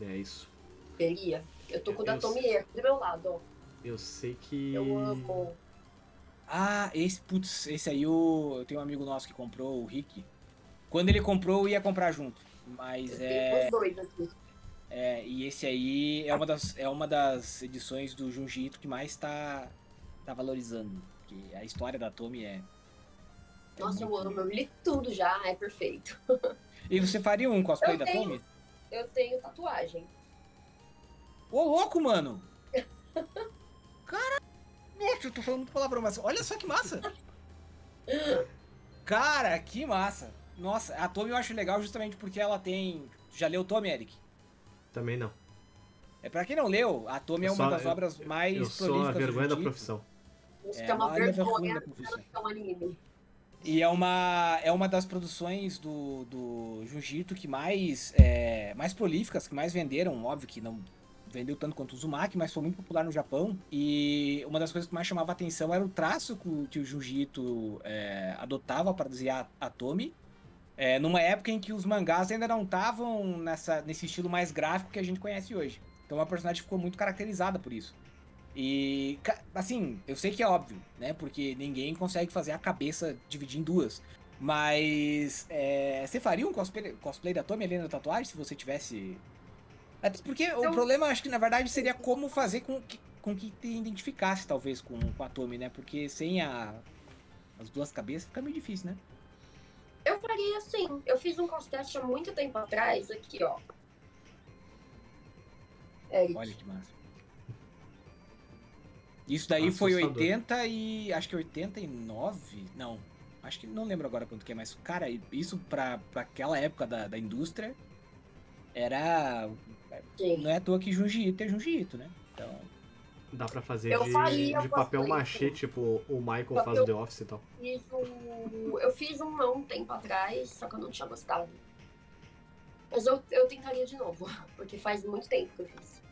É isso. Queria. Eu tô com o da Eu Tomier do meu lado, ó. Eu sei que. Eu amo. Ah, esse, putz, esse aí o, eu tenho um amigo nosso que comprou, o Rick. Quando ele comprou, eu ia comprar junto. Mas Eu é, os dois aqui. é. E esse aí é uma das, é uma das edições do Junji Ito que mais tá, tá valorizando. Porque a história da Tomy é. É Nossa, eu amo. Eu li tudo já, é perfeito. E você faria um cosplay Eu da tenho. Eu tenho tatuagem. Ô, louco, mano! Cara, nossa, eu tô falando muito palavrão, mas olha só que massa! Cara, que massa! Nossa, a Tommy eu acho legal justamente porque ela tem. Já leu Tommy, Eric? Também não. É pra quem não leu, a Tommy é Eu uma só- das eu- obras mais Eu sou a prolíficas do vergonha da profissão. Isso É, que é uma a vergonha vergonha da profissão. um anime. E é uma, é uma das produções do, do Jiu-Jitsu que mais, é, mais prolíficas, que mais venderam. Óbvio que não vendeu tanto quanto o Uzumaki, mas foi muito popular no Japão. E uma das coisas que mais chamava a atenção era o traço que o, Jiu-Jitsu é, adotava para desenhar a Tomy. É, numa época em que os mangás ainda não estavam nesse estilo mais gráfico que a gente conhece hoje. Então a personagem ficou muito caracterizada por isso. E, assim, eu sei que é óbvio, né? Porque ninguém consegue fazer a cabeça dividir em duas. Mas é, você faria um cosplay, cosplay da Tommy ali na tatuagem se você tivesse. Até porque o Então- problema, acho que na verdade seria como fazer com que, com que te identificasse, talvez, com, com a Tommy, né? Porque sem a, as duas cabeças fica meio difícil, né? Eu faria assim. Eu fiz um cosplay há muito tempo atrás, aqui, ó. Eric. Olha que massa. Isso daí foi Assustador. 80 e. Acho que 89? Não. Acho que não lembro agora quanto que é, mas, cara, isso pra, pra aquela época da, da indústria era. Sim. Não é à toa que Junji Ito é Junji Ito, né? Então. Dá pra fazer Eu de, faria de papel machê, tipo o Michael Papel- faz o The Office e tal. Fiz um... Eu fiz um há um tempo atrás, só que eu não tinha gostado. Mas eu, eu tentaria de novo, porque faz muito tempo que eu fiz.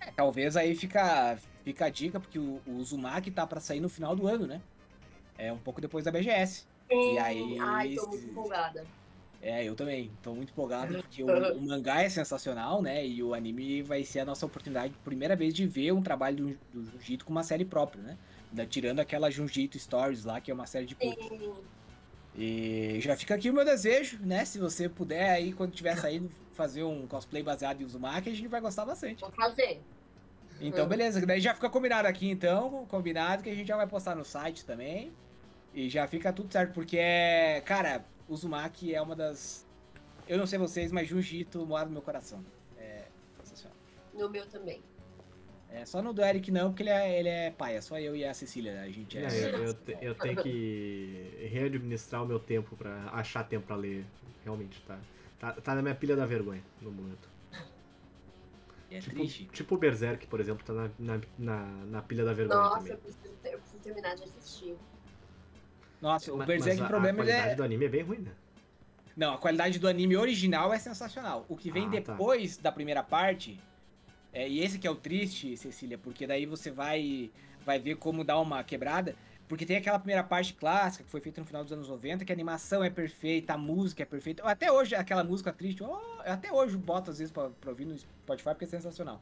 é, talvez aí fica, fica a dica, porque o, o Uzumaki tá pra sair no final do ano, né? É um pouco depois da BGS. E aí- Ai, tô muito empolgada. É, eu também. Tô muito empolgado porque o, o mangá é sensacional, né? E o anime vai ser a nossa oportunidade, primeira vez, de ver um trabalho do, do Jiu-Jitsu com uma série própria, né? Da- Tirando aquela Jiu-Jitsu Stories lá, que é uma série de. Sim. E já fica aqui o meu desejo, né? Se você puder aí, quando tiver saindo, fazer um cosplay baseado em Uzumaki, a gente vai gostar bastante. Vou fazer. Então, Uhum. beleza. Daí já fica combinado aqui, então. Combinado que a gente já vai postar no site também. E já fica tudo certo, porque é. Cara, Uzumaki é uma das. Eu não sei vocês, mas Jiu-Jitsu mora no meu coração. É sensacional. No meu também. É só no do Eric não, porque ele é, ele é pai. É só eu e a Cecília. A gente é. É, eu, eu te- eu tenho que readministrar o meu tempo pra achar tempo pra ler. Realmente, tá, tá, tá na minha pilha da vergonha no momento. É Tipo, triste. tipo o Berserk, por exemplo, tá na, na, na, na pilha da vergonha Nossa, também. eu preciso, ter- eu preciso terminar de assistir. Nossa, o Ma- Berserk, mas o problema a, a qualidade é. do anime é bem ruim, né? Não, a qualidade do anime original é sensacional. O que vem Ah, tá. depois da primeira parte, é, e esse que é o triste, Cecília, porque daí você vai, vai ver como dar uma quebrada. Porque tem aquela primeira parte clássica que foi feita no final dos anos 90, que a animação é perfeita, a música é perfeita. Até hoje, aquela música triste, oh, até hoje boto às vezes pra, pra ouvir no Spotify porque é sensacional.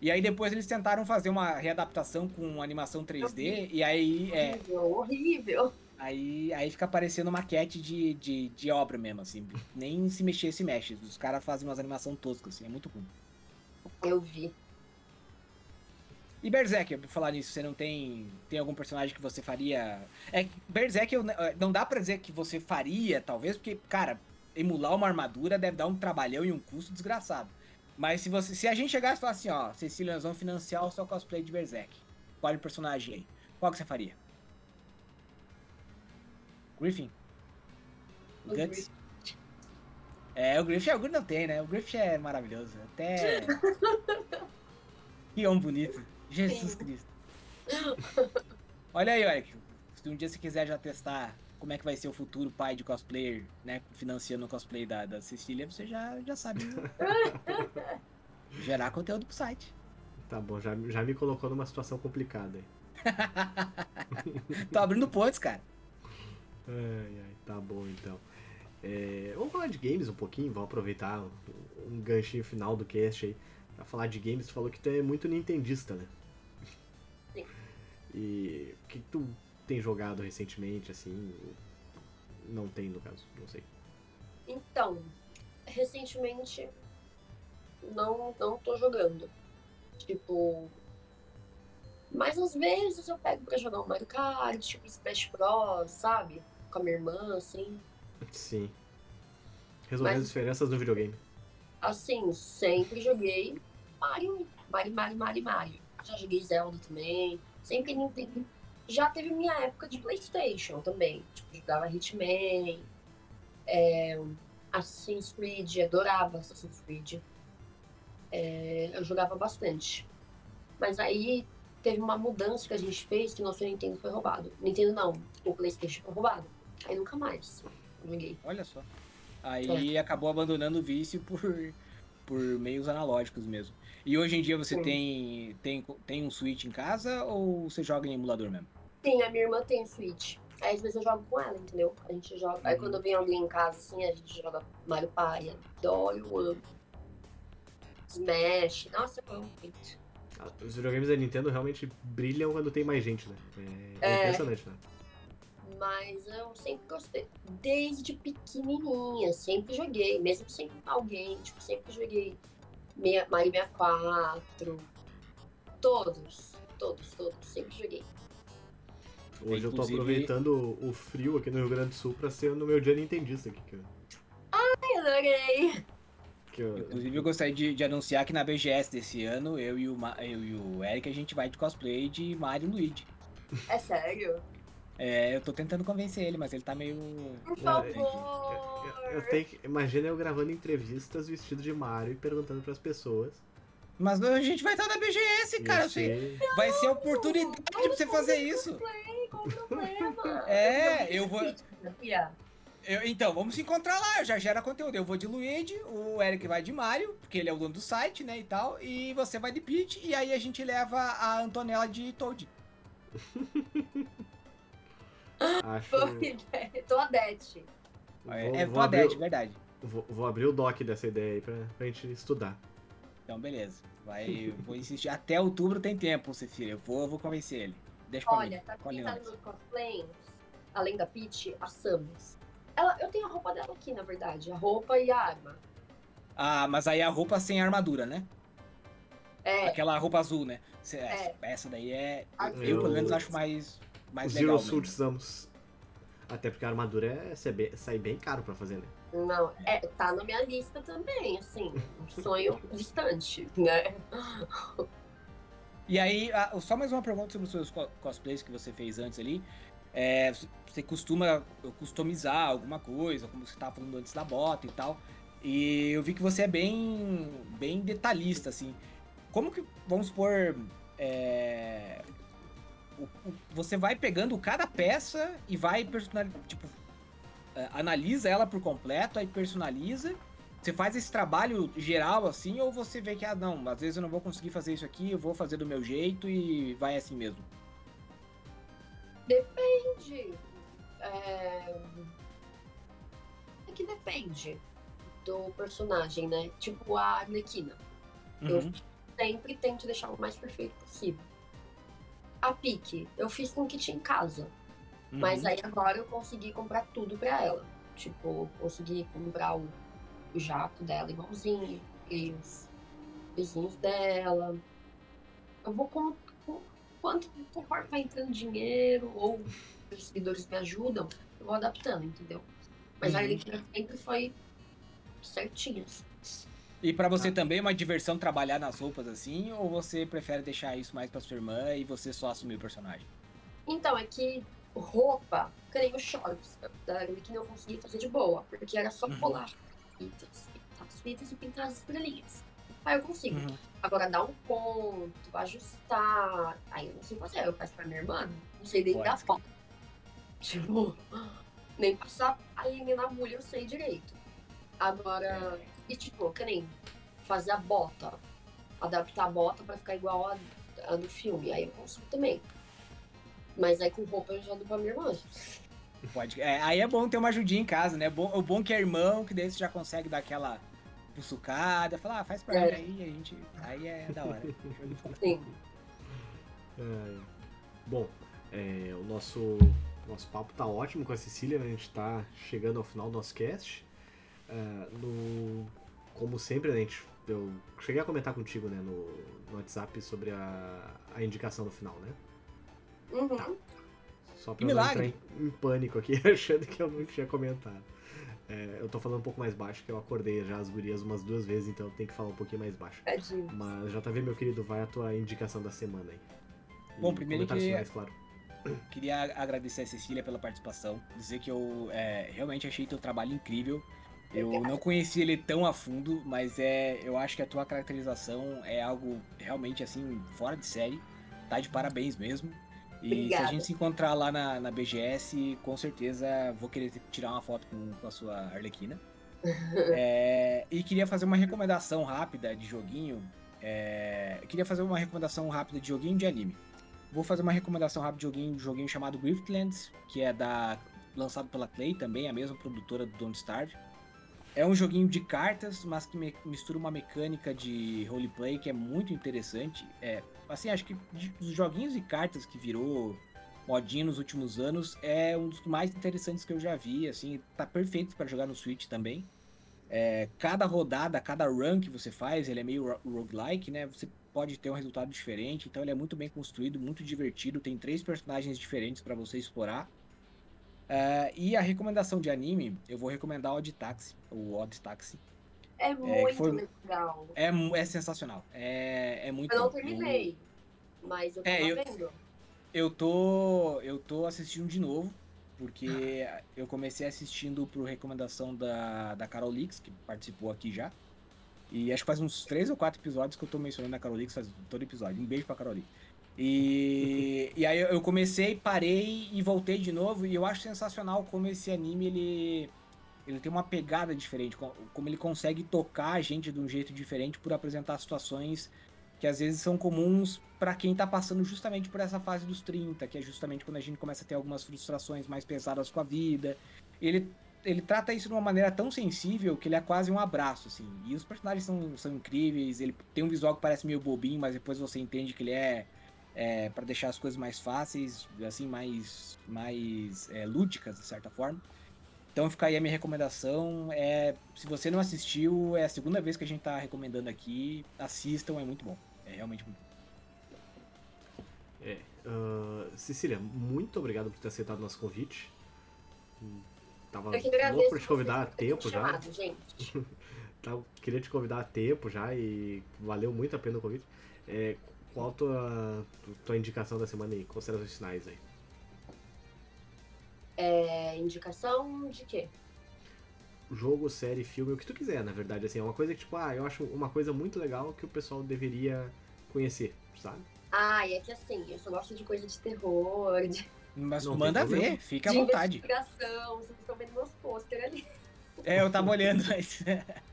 E aí depois eles tentaram fazer uma readaptação com animação 3D, e aí é, Horrível, horrível. Aí, aí fica parecendo maquete de, de, de obra mesmo, assim. Nem se mexer, se mexe. Os caras fazem umas animação toscas, assim. É muito ruim. Eu vi. E Berserk, por falar nisso, você não tem. Tem algum personagem que você faria. É Berserk eu- não dá pra dizer que você faria, talvez, porque, cara, emular uma armadura deve dar um trabalhão e um custo desgraçado. Mas se você. Se a gente chegasse e falasse assim, ó, Cecília, nós vamos financiar o seu cosplay de Berserk. Qual é o personagem aí? Qual que você faria? Griffin? O Guts? É, o Griffith, é, o Griffith não tem, né? O Griffith é maravilhoso. Até. que homem bonito. Jesus Sim. Cristo. Olha aí, Eric. Se um dia você quiser já testar como é que vai ser o futuro pai de cosplayer, né? Financiando o cosplay da, da Cecília, você já, já sabe. né? Gerar conteúdo pro site. Tá bom, já, já me colocou numa situação complicada aí. Tô abrindo pontes, cara. Ai, ai, tá bom então. É, vamos falar de games um pouquinho, vamos aproveitar um, um ganchinho final do cast aí. Pra falar de games, tu falou que tu é muito nintendista, né? E o que, tu tem jogado recentemente, assim? Não tem, no caso, não sei. Então, recentemente não, não tô jogando. Tipo. Mas às vezes eu pego pra jogar um Mario Kart, tipo Smash Bros, sabe? Com a minha irmã, assim. Sim. Resolver Mas- as diferenças no videogame. Assim, sempre joguei Mario, Mario, Mario, Mario, Mario. Já joguei Zelda também. Sempre Nintendo. Já teve minha época de Playstation também. Tipo, jogava Hitman, é, Assassin's Creed, adorava Assassin's Creed. É, eu jogava bastante. Mas aí teve uma mudança que a gente fez que nosso Nintendo foi roubado. Nintendo não, o Playstation foi roubado. Aí nunca mais joguei. Olha só. Aí acabou abandonando o vício por, por meios analógicos mesmo. E hoje em dia você Sim. tem, tem, tem um Switch em casa ou você joga em emulador mesmo? Sim, a minha irmã tem Switch. Aí às vezes eu jogo com ela, entendeu? A gente joga. Aí Uhum. quando vem alguém em casa, assim, a gente joga Mario Party. Amo. Smash. Nossa, eu amo muito. Ah, Os videogames da Nintendo realmente brilham quando tem mais gente, né? É, é É. impressionante, né? Mas eu sempre gostei. Desde pequenininha, sempre joguei. Mesmo sem alguém, tipo, sempre joguei meia- Mario 64. Todos, todos, todos. Sempre joguei. Hoje eu tô Inclusive- aproveitando o frio aqui no Rio Grande do Sul pra ser no meu dia nintendista aqui. Que eu, Ai, adorei. que eu- Inclusive eu gostaria de, de anunciar que na BGS desse ano, eu e, o, Ma- eu e o Eric, a gente vai de cosplay de Mario e Luigi. É sério? É, eu tô tentando convencer ele, mas ele tá meio... Por favor. eu, eu tenho que. Imagina eu gravando entrevistas vestido de Mario e perguntando pras pessoas. Mas a gente vai estar na BGS, cara. Você- ser- Vai ser a oportunidade pra você fazer isso. Qual o problema? É, eu vou-. Eu- então, vamos se encontrar lá, eu já gera conteúdo. Eu vou de Luigi, o Eric vai de Mario, porque ele é o dono do site, né, e tal. E você vai de Peach, e aí a gente leva a Antonella de Toad. Acho. Boa ideia. Tô adete. É, vou, é Toadette, o- verdade. vou, vou abrir o doc dessa ideia aí pra, pra gente estudar. Então, beleza. Vai, vou insistir. Até outubro tem tempo, Cecília. Eu vou, eu vou convencer ele. Deixa pra Olha, mim. quem tá nós. no cosplay? Além da Peach, a Samus. Ela, eu tenho a roupa dela aqui, na verdade. A roupa e a arma. Ah, mas aí a roupa sem armadura, né? É, Aquela roupa azul, né? Cê- É. Essa daí é. Azul. Eu, pelo menos, acho mais, mais Os legal. Zero mesmo. Suit Samus. Até porque a armadura é, sai bem- sai bem caro pra fazer, né? não, é, tá na minha lista também, assim. Um sonho distante, né? E aí, só mais uma pergunta sobre os seus co- cosplays que você fez antes ali. É, você costuma customizar alguma coisa, como você estava falando antes da bota e tal. E eu vi que você é bem, bem detalhista, assim. Como que, vamos supor, é, o- o- você vai pegando cada peça e vai personalizando, tipo, é, analisa ela por completo, aí personaliza. Você faz esse trabalho geral assim, ou você vê que, ah, não, às vezes eu não vou conseguir fazer isso aqui, eu vou fazer do meu jeito e vai assim mesmo. Depende. É... é que depende do personagem, né? Tipo a Arlequina. Eu Uhum. sempre tento deixar o mais perfeito possível. A Pique, eu fiz com o que tinha em casa. Mas Uhum. aí agora eu consegui comprar tudo pra ela. Tipo, consegui comprar o, o jato dela igualzinho, e os vizinhos dela. Eu vou com, com quanto conforme vai entrando dinheiro, ou os seguidores me ajudam, eu vou adaptando, entendeu? Mas a Uhum. Arlequina sempre foi certinho. assim. E pra você também é uma diversão trabalhar nas roupas assim, ou você prefere deixar isso mais pra sua irmã e você só assumir o personagem? Então, é que roupa, creio shorts, da Arlequina eu consegui fazer de boa, porque era só Uhum. colar fitas, pintar as fitas e pintar as estrelinhas. Aí eu consigo. Uhum. Agora, dar um ponto, ajustar, aí eu não sei fazer, eu faço pra minha irmã, não sei nem Pode. dar foto. Tipo, Nem passar a linha na agulha eu sei direito. Agora, e tipo, que nem fazer a bota. Adaptar a bota pra ficar igual a, a do filme. Aí eu consigo também. Mas aí com roupa eu já dou pra minha irmã. Pode, é, aí é bom ter uma ajudinha em casa, né? Bom, o bom que é irmão, que daí você já consegue dar aquela puçucada, falar, ah, faz pra É. mim aí, a gente. Aí é da hora. Sim. É, bom, é, o nosso, nosso papo tá ótimo com a Cecília, a gente tá chegando ao final do nosso cast. É, no, como sempre, a gente, eu cheguei a comentar contigo né, no, no WhatsApp sobre a, a indicação no final, né? Uhum. Só Que pra não milagre! entrar em, em pânico aqui, achando que eu não tinha comentado. É, eu tô falando um pouco mais baixo, que eu acordei já as gurias umas duas vezes, então eu tenho que falar um pouquinho mais baixo. Tadinho. Mas JV, meu querido, vai a tua indicação da semana aí. E Bom, primeiro comentários que- finais, claro. Queria agradecer a Cecília pela participação, dizer que eu é, realmente achei teu trabalho incrível. Eu não conheci ele tão a fundo, mas é, eu acho que a tua caracterização é algo realmente assim fora de série. Tá de parabéns mesmo. E se a Obrigada. gente se encontrar lá na, na BGS, com certeza vou querer tirar uma foto com, com a sua Arlequina. É, e queria fazer uma recomendação rápida de joguinho. É, queria fazer uma recomendação rápida de joguinho de anime. Vou fazer uma recomendação rápida de joguinho, de joguinho chamado Griftlands, que é da lançado pela Clay também, a mesma produtora do Don't Starve. É um joguinho de cartas, mas que me- mistura uma mecânica de roleplay que é muito interessante. É, assim, acho que dos joguinhos de cartas que virou modinha nos últimos anos, é um dos mais interessantes que eu já vi, assim, tá perfeito para jogar no Switch também. É, cada rodada, cada run que você faz, ele é meio ro- roguelike, né? Você pode ter um resultado diferente, então ele é muito bem construído, muito divertido, tem três personagens diferentes para você explorar. É, e a recomendação de anime, eu vou recomendar o Odd Taxi, o Odd Taxi. É muito foi- legal. É, é sensacional, é, é muito Eu não terminei. Mas eu tava É, eu- vendo. Eu tô, eu tô assistindo de novo, porque eu comecei assistindo por recomendação da, da Carol Lix, que participou aqui já. E acho que faz uns três ou quatro episódios que eu tô mencionando a Carol Lix, faz todo episódio. Um beijo pra Carol Lix. E, e aí eu- comecei, parei e voltei de novo, e eu acho sensacional como esse anime, ele, ele tem uma pegada diferente, co- como ele consegue tocar a gente de um jeito diferente por apresentar situações que às vezes são comuns pra quem tá passando justamente por essa fase dos 30, que é justamente quando a gente começa a ter algumas frustrações mais pesadas com a vida. Ele, ele trata isso de uma maneira tão sensível que ele é quase um abraço, assim. E os personagens são, são incríveis, ele tem um visual que parece meio bobinho, mas depois você entende que ele é, é para deixar as coisas mais fáceis, assim, mais, mais é, lúdicas, de certa forma. Então fica aí a minha recomendação. É, se você não assistiu, é a segunda vez que a gente tá recomendando aqui. Assistam, é muito bom. É realmente muito bom. É. ah, Cecília, muito obrigado por ter aceitado o nosso convite. Tava Eu que louco pra te convidar por terem tempo já. chamado, gente. Tá, queria te convidar a tempo já e valeu muito a pena o convite. É, qual a tua, tua indicação da semana aí? Considerações finais aí. É, indicação de quê? Jogo, série, filme, o que tu quiser, na verdade. Assim, é uma coisa que, tipo, ah, eu acho uma coisa muito legal que o pessoal deveria conhecer, sabe? Ah, é que assim, eu só gosto de coisa de terror, de, Mas Não manda ver, fica à de vontade. investigação. Vocês estão vendo meus pôster ali. É, eu tava olhando, mas.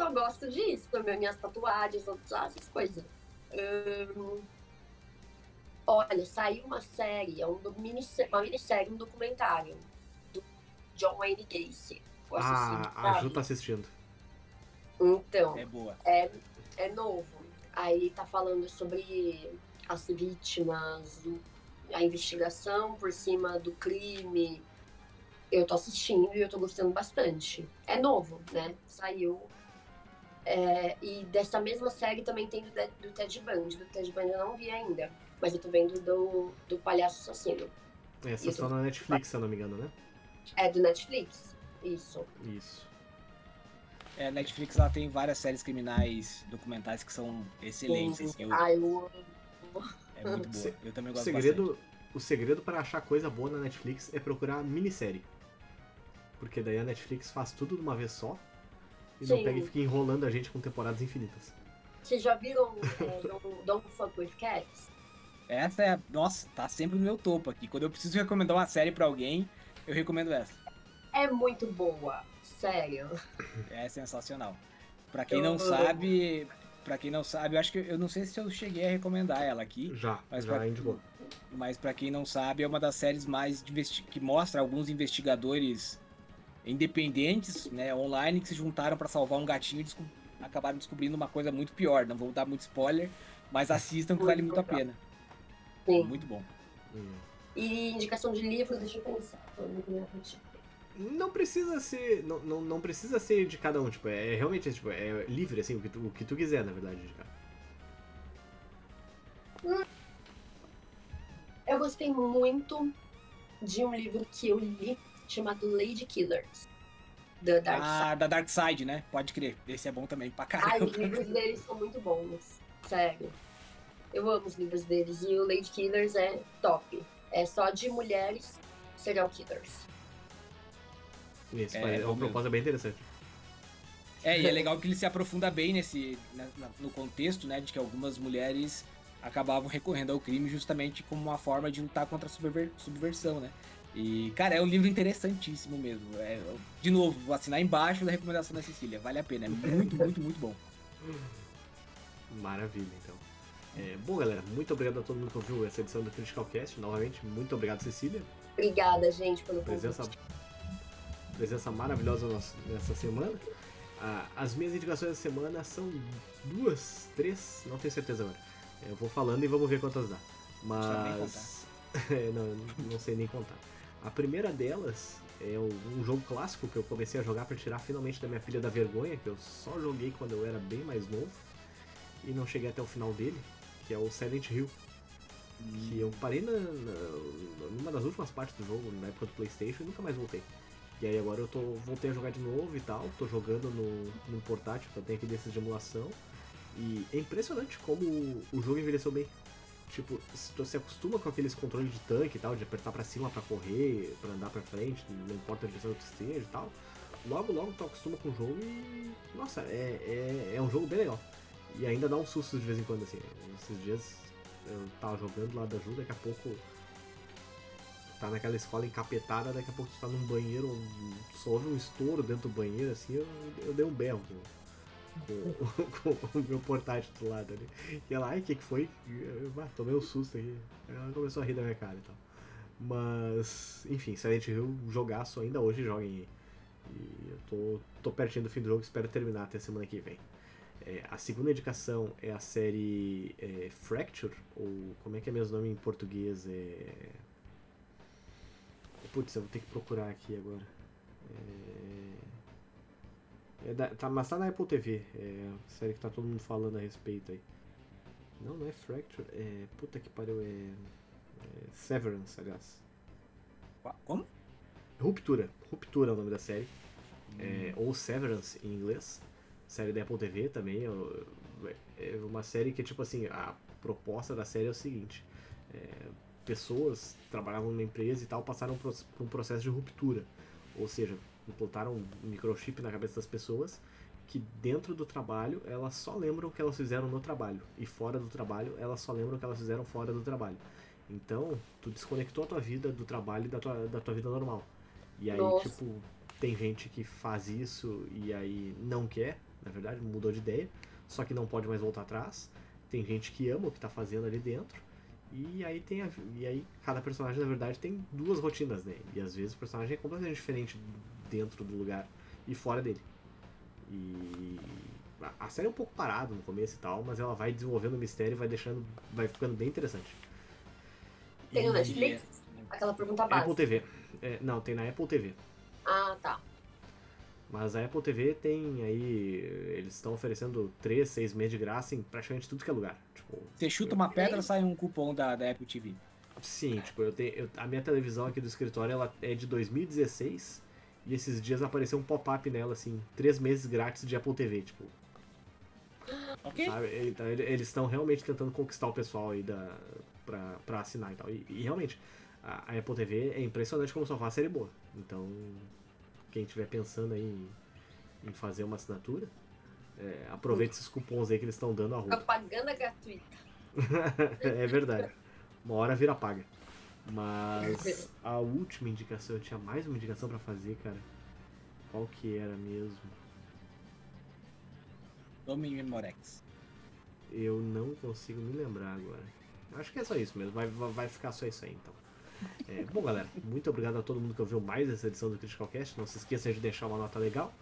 Só gosto disso, também minhas tatuagens, essas coisas. Olha, saiu uma série, é um uma minissérie, um documentário do John Wayne Gacy. Ah, a? Ju tá assistindo. Então, É boa. é, é novo. Aí tá falando sobre as vítimas, o- a investigação por cima do crime. Eu tô assistindo e eu tô gostando bastante. É novo, né? Saiu. É, e dessa mesma série também tem do, Ted- do Ted Bundy. Do Ted Bundy eu não vi ainda. Mas eu tô vendo do, do Palhaço Assassino. Essa Isso. só na Netflix, se eu não me engano, né? É do Netflix. Isso. Isso. É, a Netflix ela tem várias séries criminais documentais que são excelentes. assim, eu- Ah, eu amo. é muito boa. Se- Eu também O gosto segredo, o segredo para achar coisa boa na Netflix é procurar minissérie. Porque daí a Netflix faz tudo de uma vez só e não pega e fica enrolando a gente com temporadas infinitas. Vocês já viram é, Don't, Don't Fuck With Cats? Essa é, nossa, tá sempre no meu topo aqui. Quando eu preciso recomendar uma série pra alguém, eu recomendo essa. É muito boa, sério. É sensacional. Pra quem Eu não sabe, para quem não sabe, eu acho que eu não sei se eu cheguei a recomendar ela aqui, Já, Mas já pra- indicou. mas pra quem não sabe, é uma das séries mais que mostra alguns investigadores independentes, né, online que se juntaram pra salvar um gatinho e desco- acabaram descobrindo uma coisa muito pior. Não vou dar muito spoiler, mas assistam que vale muito a pena. Sim. Muito bom. Hum. E indicação de livro, deixa eu pensar. Não precisa ser. Não, não, não precisa ser de cada um, tipo, é realmente tipo, é livre, assim, o que tu, o que tu quiser, na verdade, de cara. Eu gostei muito de um livro que eu li chamado Lady Killers, da Dark Ah, da Dark Side, né? Pode crer. Esse é bom também pra Ai, caramba. os livros deles são muito bons. Sério. Eu amo os livros deles. E o Lady Killers é top. É só de mulheres serial killers. Isso, É, é, é uma proposta bem interessante. É, e é legal que ele se aprofunda bem nesse na- na- no contexto, né, de que algumas mulheres acabavam recorrendo ao crime justamente como uma forma de lutar contra a subver- subversão, né? E, cara, é um livro interessantíssimo mesmo. É, de novo, vou assinar embaixo da recomendação da Cecília. Vale a pena. É muito, muito, muito bom. Maravilha, então. É, bom, galera, muito obrigado a todo mundo que ouviu essa edição do Critical Cast. Novamente, muito obrigado, Cecília. Obrigada, gente, pelo convite. Presença, presença maravilhosa nossa- nessa semana. Ah, as minhas indicações da semana são duas, três, não tenho certeza agora. Eu vou falando e vamos ver quantas dá. Mas. É, não, não sei nem contar. A primeira delas é um jogo clássico que eu comecei a jogar para tirar finalmente da minha pilha da vergonha, que eu só joguei quando eu era bem mais novo e não cheguei até o final dele, que é o Silent Hill. Que eu parei na, na- numa das últimas partes do jogo, na época do Playstation, e nunca mais voltei. E aí agora eu tô, voltei a jogar de novo e tal, tô jogando no, no portátil, que eu tenho aqui desses de emulação. E é impressionante como o, o jogo envelheceu bem. Tipo, se se acostuma com aqueles controles de tanque e tal, de apertar pra cima pra correr, pra andar pra frente, não importa a direção que esteja e tal. Logo, logo tu acostuma com o jogo e. Nossa, é, é, é um jogo bem legal. E ainda dá um susto de vez em quando, assim. Esses dias eu tava jogando lá da Ju, daqui a pouco tá naquela escola encapetada, daqui a pouco tu tá num banheiro, só ouve um estouro dentro do banheiro, assim, eu, eu dei um berro com, com, com o meu portátil do lado ali. E ela, ai, o que que foi? Eu, ah, tomei um susto aqui. Ela começou a rir da minha cara e tal. Mas, enfim, Silent Hill, jogaço ainda hoje, joguem aí. E eu tô, tô pertinho do fim do jogo, espero terminar até semana que vem. É, a segunda indicação é a série é, Fracture, ou como é que é mesmo nome em português? É... Putz, eu vou ter que procurar aqui agora. É... É da- tá, mas tá na Apple TV, é a série que tá todo mundo falando a respeito aí. Não, não é Fracture, é. Puta que pariu, é. é Severance, aliás. Como? Ruptura. Ruptura é o nome da série. É, ou Severance em inglês. Série da Apple TV também. É é uma série que, tipo assim, a proposta da série é o seguinte: é, pessoas trabalhavam numa empresa e tal passaram por um processo de ruptura. Ou seja, implantaram um microchip na cabeça das pessoas que dentro do trabalho elas só lembram o que elas fizeram no trabalho. E fora do trabalho elas só lembram o que elas fizeram fora do trabalho. Então, tu desconectou a tua vida do trabalho e da tua, da tua vida normal. E aí, Nossa. tipo, tem gente que faz isso e aí não quer, na verdade, mudou de ideia, só que não pode mais voltar atrás. Tem gente que ama o que tá fazendo ali dentro. E aí tem a, e aí cada personagem na verdade tem duas rotinas, né? E às vezes o personagem é completamente diferente dentro do lugar e fora dele. E a- série é um pouco parada no começo e tal, mas ela vai desenvolvendo o mistério e vai deixando vai ficando bem interessante. Tem no E- Netflix? Aquela pergunta Apple básica. TV. É, não, tem na Apple TV. Ah, tá. Mas a Apple TV tem aí. Eles estão oferecendo 3, 6 meses de graça em praticamente tudo que é lugar. Tipo, Você chuta uma pedra, sai um cupom da, da Apple TV. sim, tipo, eu tenho. eu- a minha televisão aqui do escritório ela é de 2016 e esses dias apareceu um pop-up nela, assim, 3 meses grátis de Apple TV, tipo, Ok? sabe? Então ele- eles estão realmente tentando conquistar o pessoal aí da, pra, pra assinar e tal. E, e realmente, a, a Apple TV é impressionante como só faz série boa. Então, quem estiver pensando aí em, em fazer uma assinatura, é, aproveite esses cupons aí que eles estão dando a roupa. Propaganda gratuita. é verdade. Uma hora vira paga. Mas a última indicação, eu tinha mais uma indicação pra fazer, cara. Qual que era mesmo? Domínio Memorex. Eu não consigo me lembrar agora. Acho que é só isso mesmo, vai, vai ficar só isso aí então. É, bom, galera, muito obrigado a todo mundo que ouviu mais essa edição do Critical Cast. Não se esqueçam de deixar uma nota legal.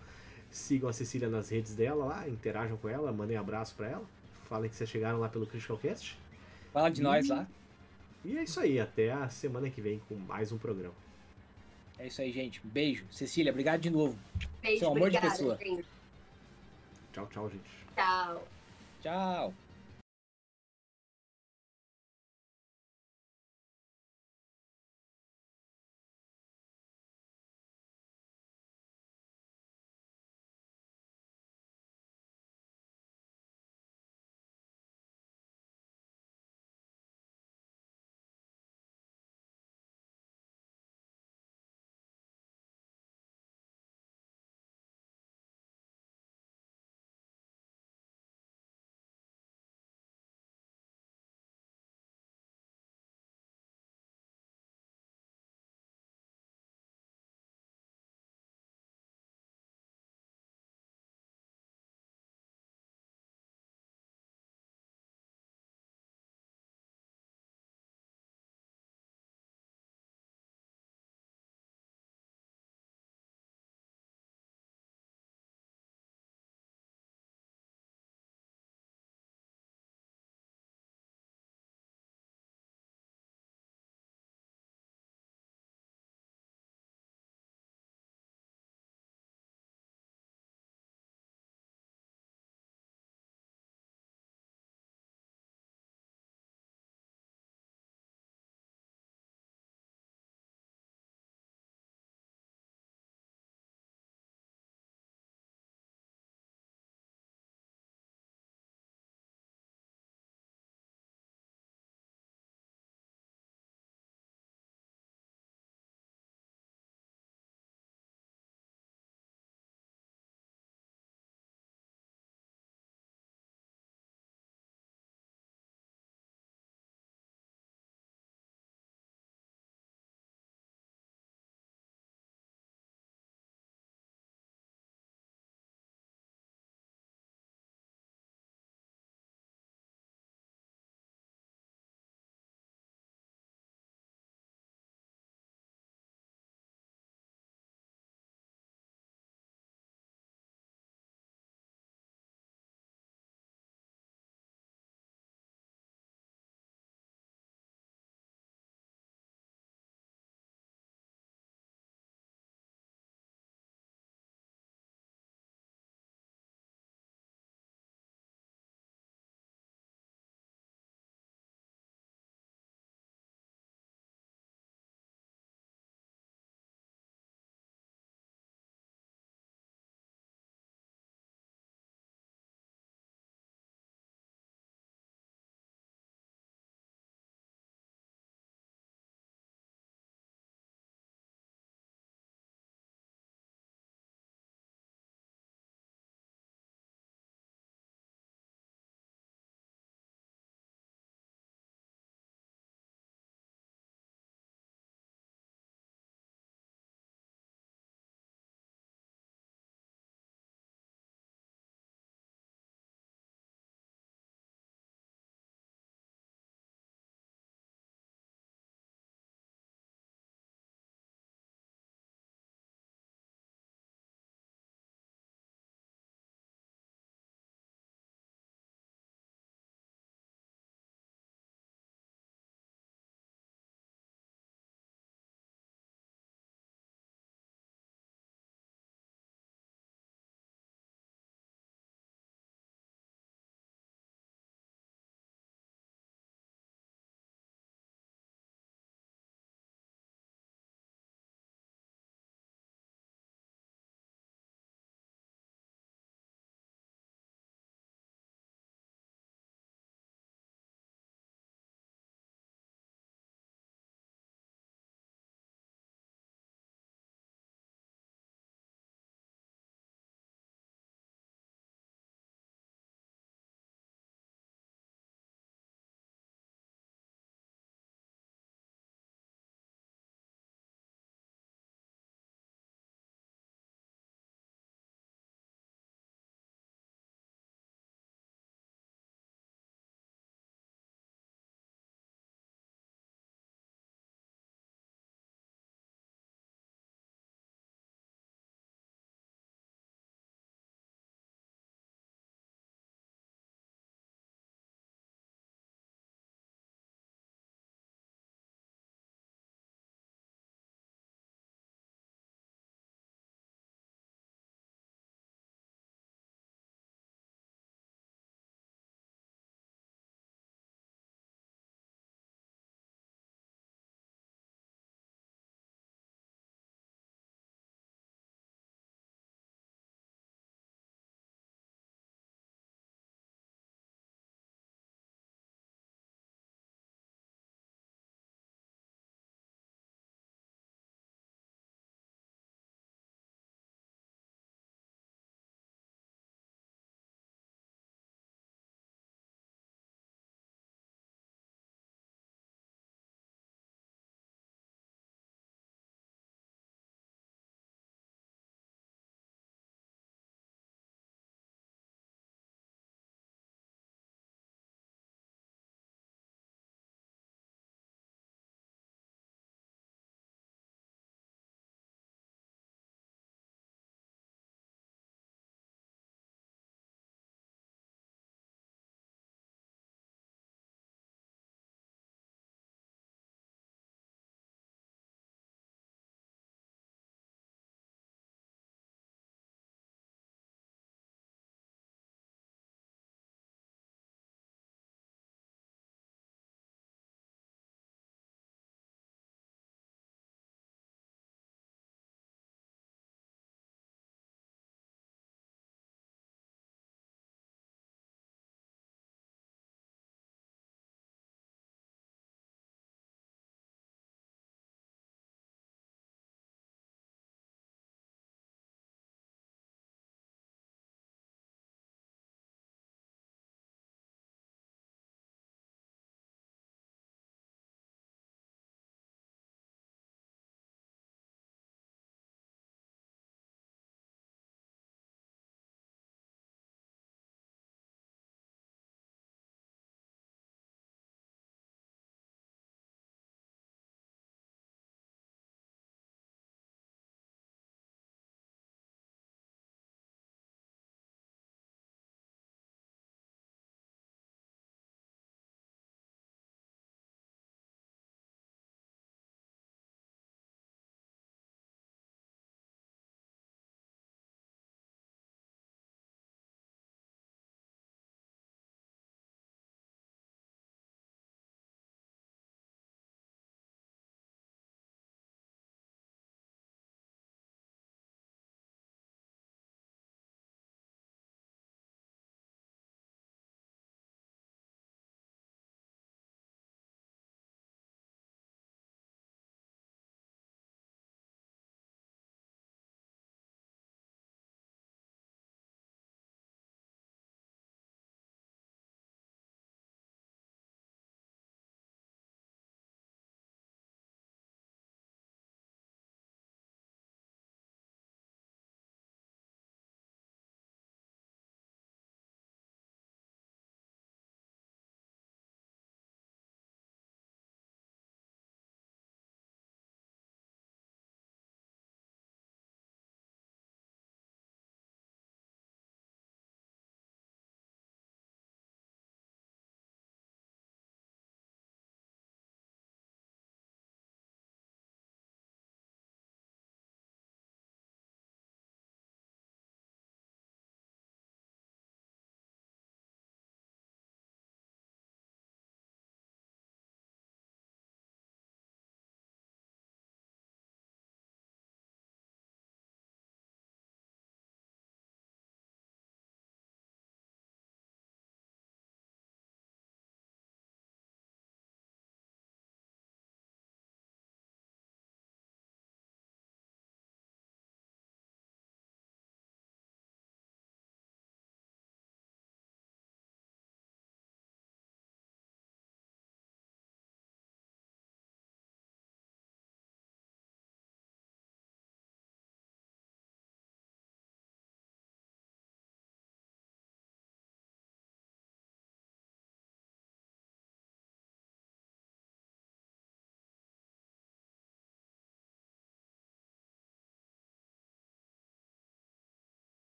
Sigam a Cecília nas redes dela lá, interajam com ela, mandem abraço pra ela. Falem que vocês chegaram lá pelo Critical Cast. Fala de nós lá. E é isso aí, até a semana que vem com mais um programa. É isso aí, gente. Beijo. Cecília, obrigado de novo. Beijo, Seu amor de obrigada, pessoa. gente. Tchau, tchau, gente. Tchau. Tchau.